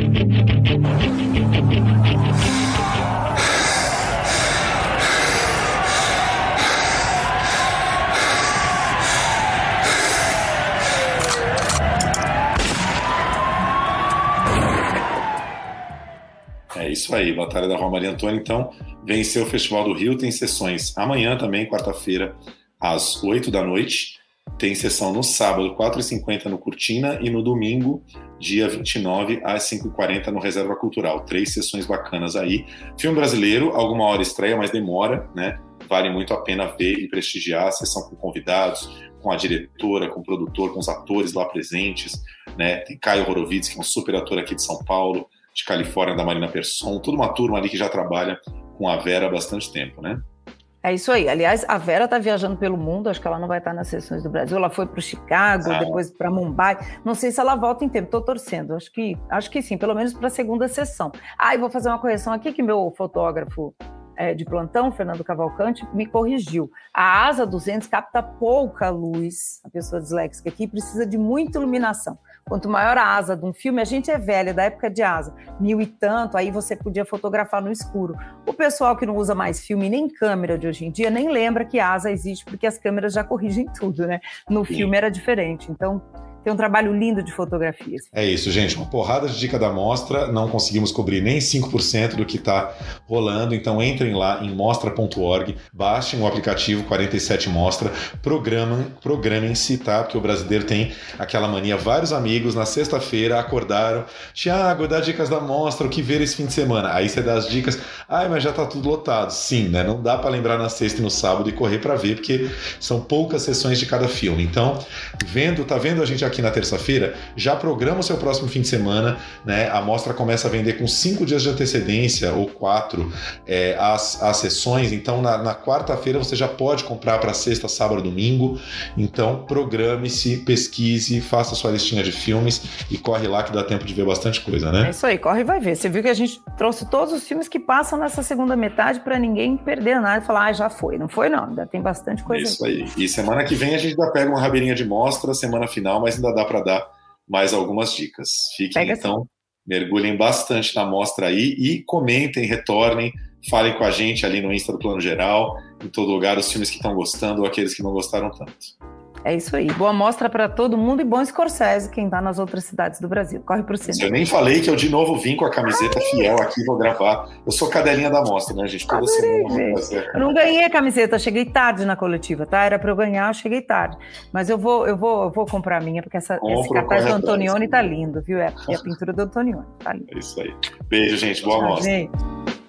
Isso aí, Batalha da Rua Maria Antônia, então, venceu o Festival do Rio, tem sessões amanhã também, quarta-feira, às 8 da noite. Tem sessão no sábado, 4h50 no Cortina e no domingo, dia 29, às 5h40 no Reserva Cultural. Três sessões bacanas aí. Filme brasileiro, alguma hora estreia, mas demora, né? Vale muito a pena ver e prestigiar a sessão com convidados, com a diretora, com o produtor, com os atores lá presentes, né? Tem Caio Horowitz, que é um super ator aqui de São Paulo, de Califórnia, da Marina Persson, toda uma turma ali que já trabalha com a Vera há bastante tempo, né? É isso aí. Aliás, a Vera está viajando pelo mundo, acho que ela não vai estar nas sessões do Brasil. Ela foi para o Chicago, ah. depois para Mumbai. Não sei se ela volta em tempo, estou torcendo. Acho que, acho que sim, pelo menos para a segunda sessão. Ah, e vou fazer uma correção aqui que meu fotógrafo é, de plantão, Fernando Cavalcante, me corrigiu. A asa 200 capta pouca luz, a pessoa disléxica aqui precisa de muita iluminação. Quanto maior a asa de um filme, a gente é velha, da época de asa, mil e tanto, aí você podia fotografar no escuro. O pessoal que não usa mais filme nem câmera de hoje em dia nem lembra que asa existe, porque as câmeras já corrigem tudo, né? No filme era diferente. Então, tem um trabalho lindo de fotografias. É isso, gente. Uma porrada de dica da mostra. Não conseguimos cobrir nem 5% do que está rolando. Então entrem lá em mostra.org, baixem o aplicativo 47 Mostra, programem, programem-se, tá? Porque o brasileiro tem aquela mania. Vários amigos na sexta-feira acordaram. Tiago, dá dicas da mostra, o que ver esse fim de semana. Aí você dá as dicas. Ai, mas já tá tudo lotado. Sim, né? Não dá para lembrar na sexta e no sábado e correr para ver, porque são poucas sessões de cada filme. Então, vendo, tá vendo a gente na terça-feira, já programa o seu próximo fim de semana, né? A mostra começa a vender com cinco dias de antecedência ou quatro é, as, as sessões. Então, na, na quarta-feira você já pode comprar para sexta, sábado, domingo. Então, programe-se, pesquise, faça sua listinha de filmes e corre lá que dá tempo de ver bastante coisa, né? É isso aí, corre e vai ver. Você viu que a gente trouxe todos os filmes que passam nessa segunda metade para ninguém perder nada e falar, ah, já foi. Não foi, não. Ainda tem bastante coisa. Isso aí. E semana que vem a gente ainda pega uma rabeirinha de mostra, semana final, mas ainda dá para dar mais algumas dicas. Fiquem Pega então, assim. mergulhem bastante na mostra aí e comentem, retornem, falem com a gente ali no Insta do Plano Geral, em todo lugar, os filmes que estão gostando ou aqueles que não gostaram tanto. É isso aí. Boa mostra para todo mundo e bom Scorsese, quem está nas outras cidades do Brasil. Corre pro centro. Eu nem falei que eu de novo vim com a camiseta Ai. fiel aqui, vou gravar. Eu sou cadelinha da mostra, né, gente? Toda Adorei, semana gente. Eu não ganhei a camiseta, cheguei tarde na coletiva, tá? Era para eu ganhar, cheguei tarde. Mas eu vou, eu vou, eu vou comprar a minha, porque essa, esse cartaz do Antonioni tá lindo, viu? É, é a pintura do Antonioni, tá lindo. É isso aí. Beijo, gente. Boa mostra. Gente.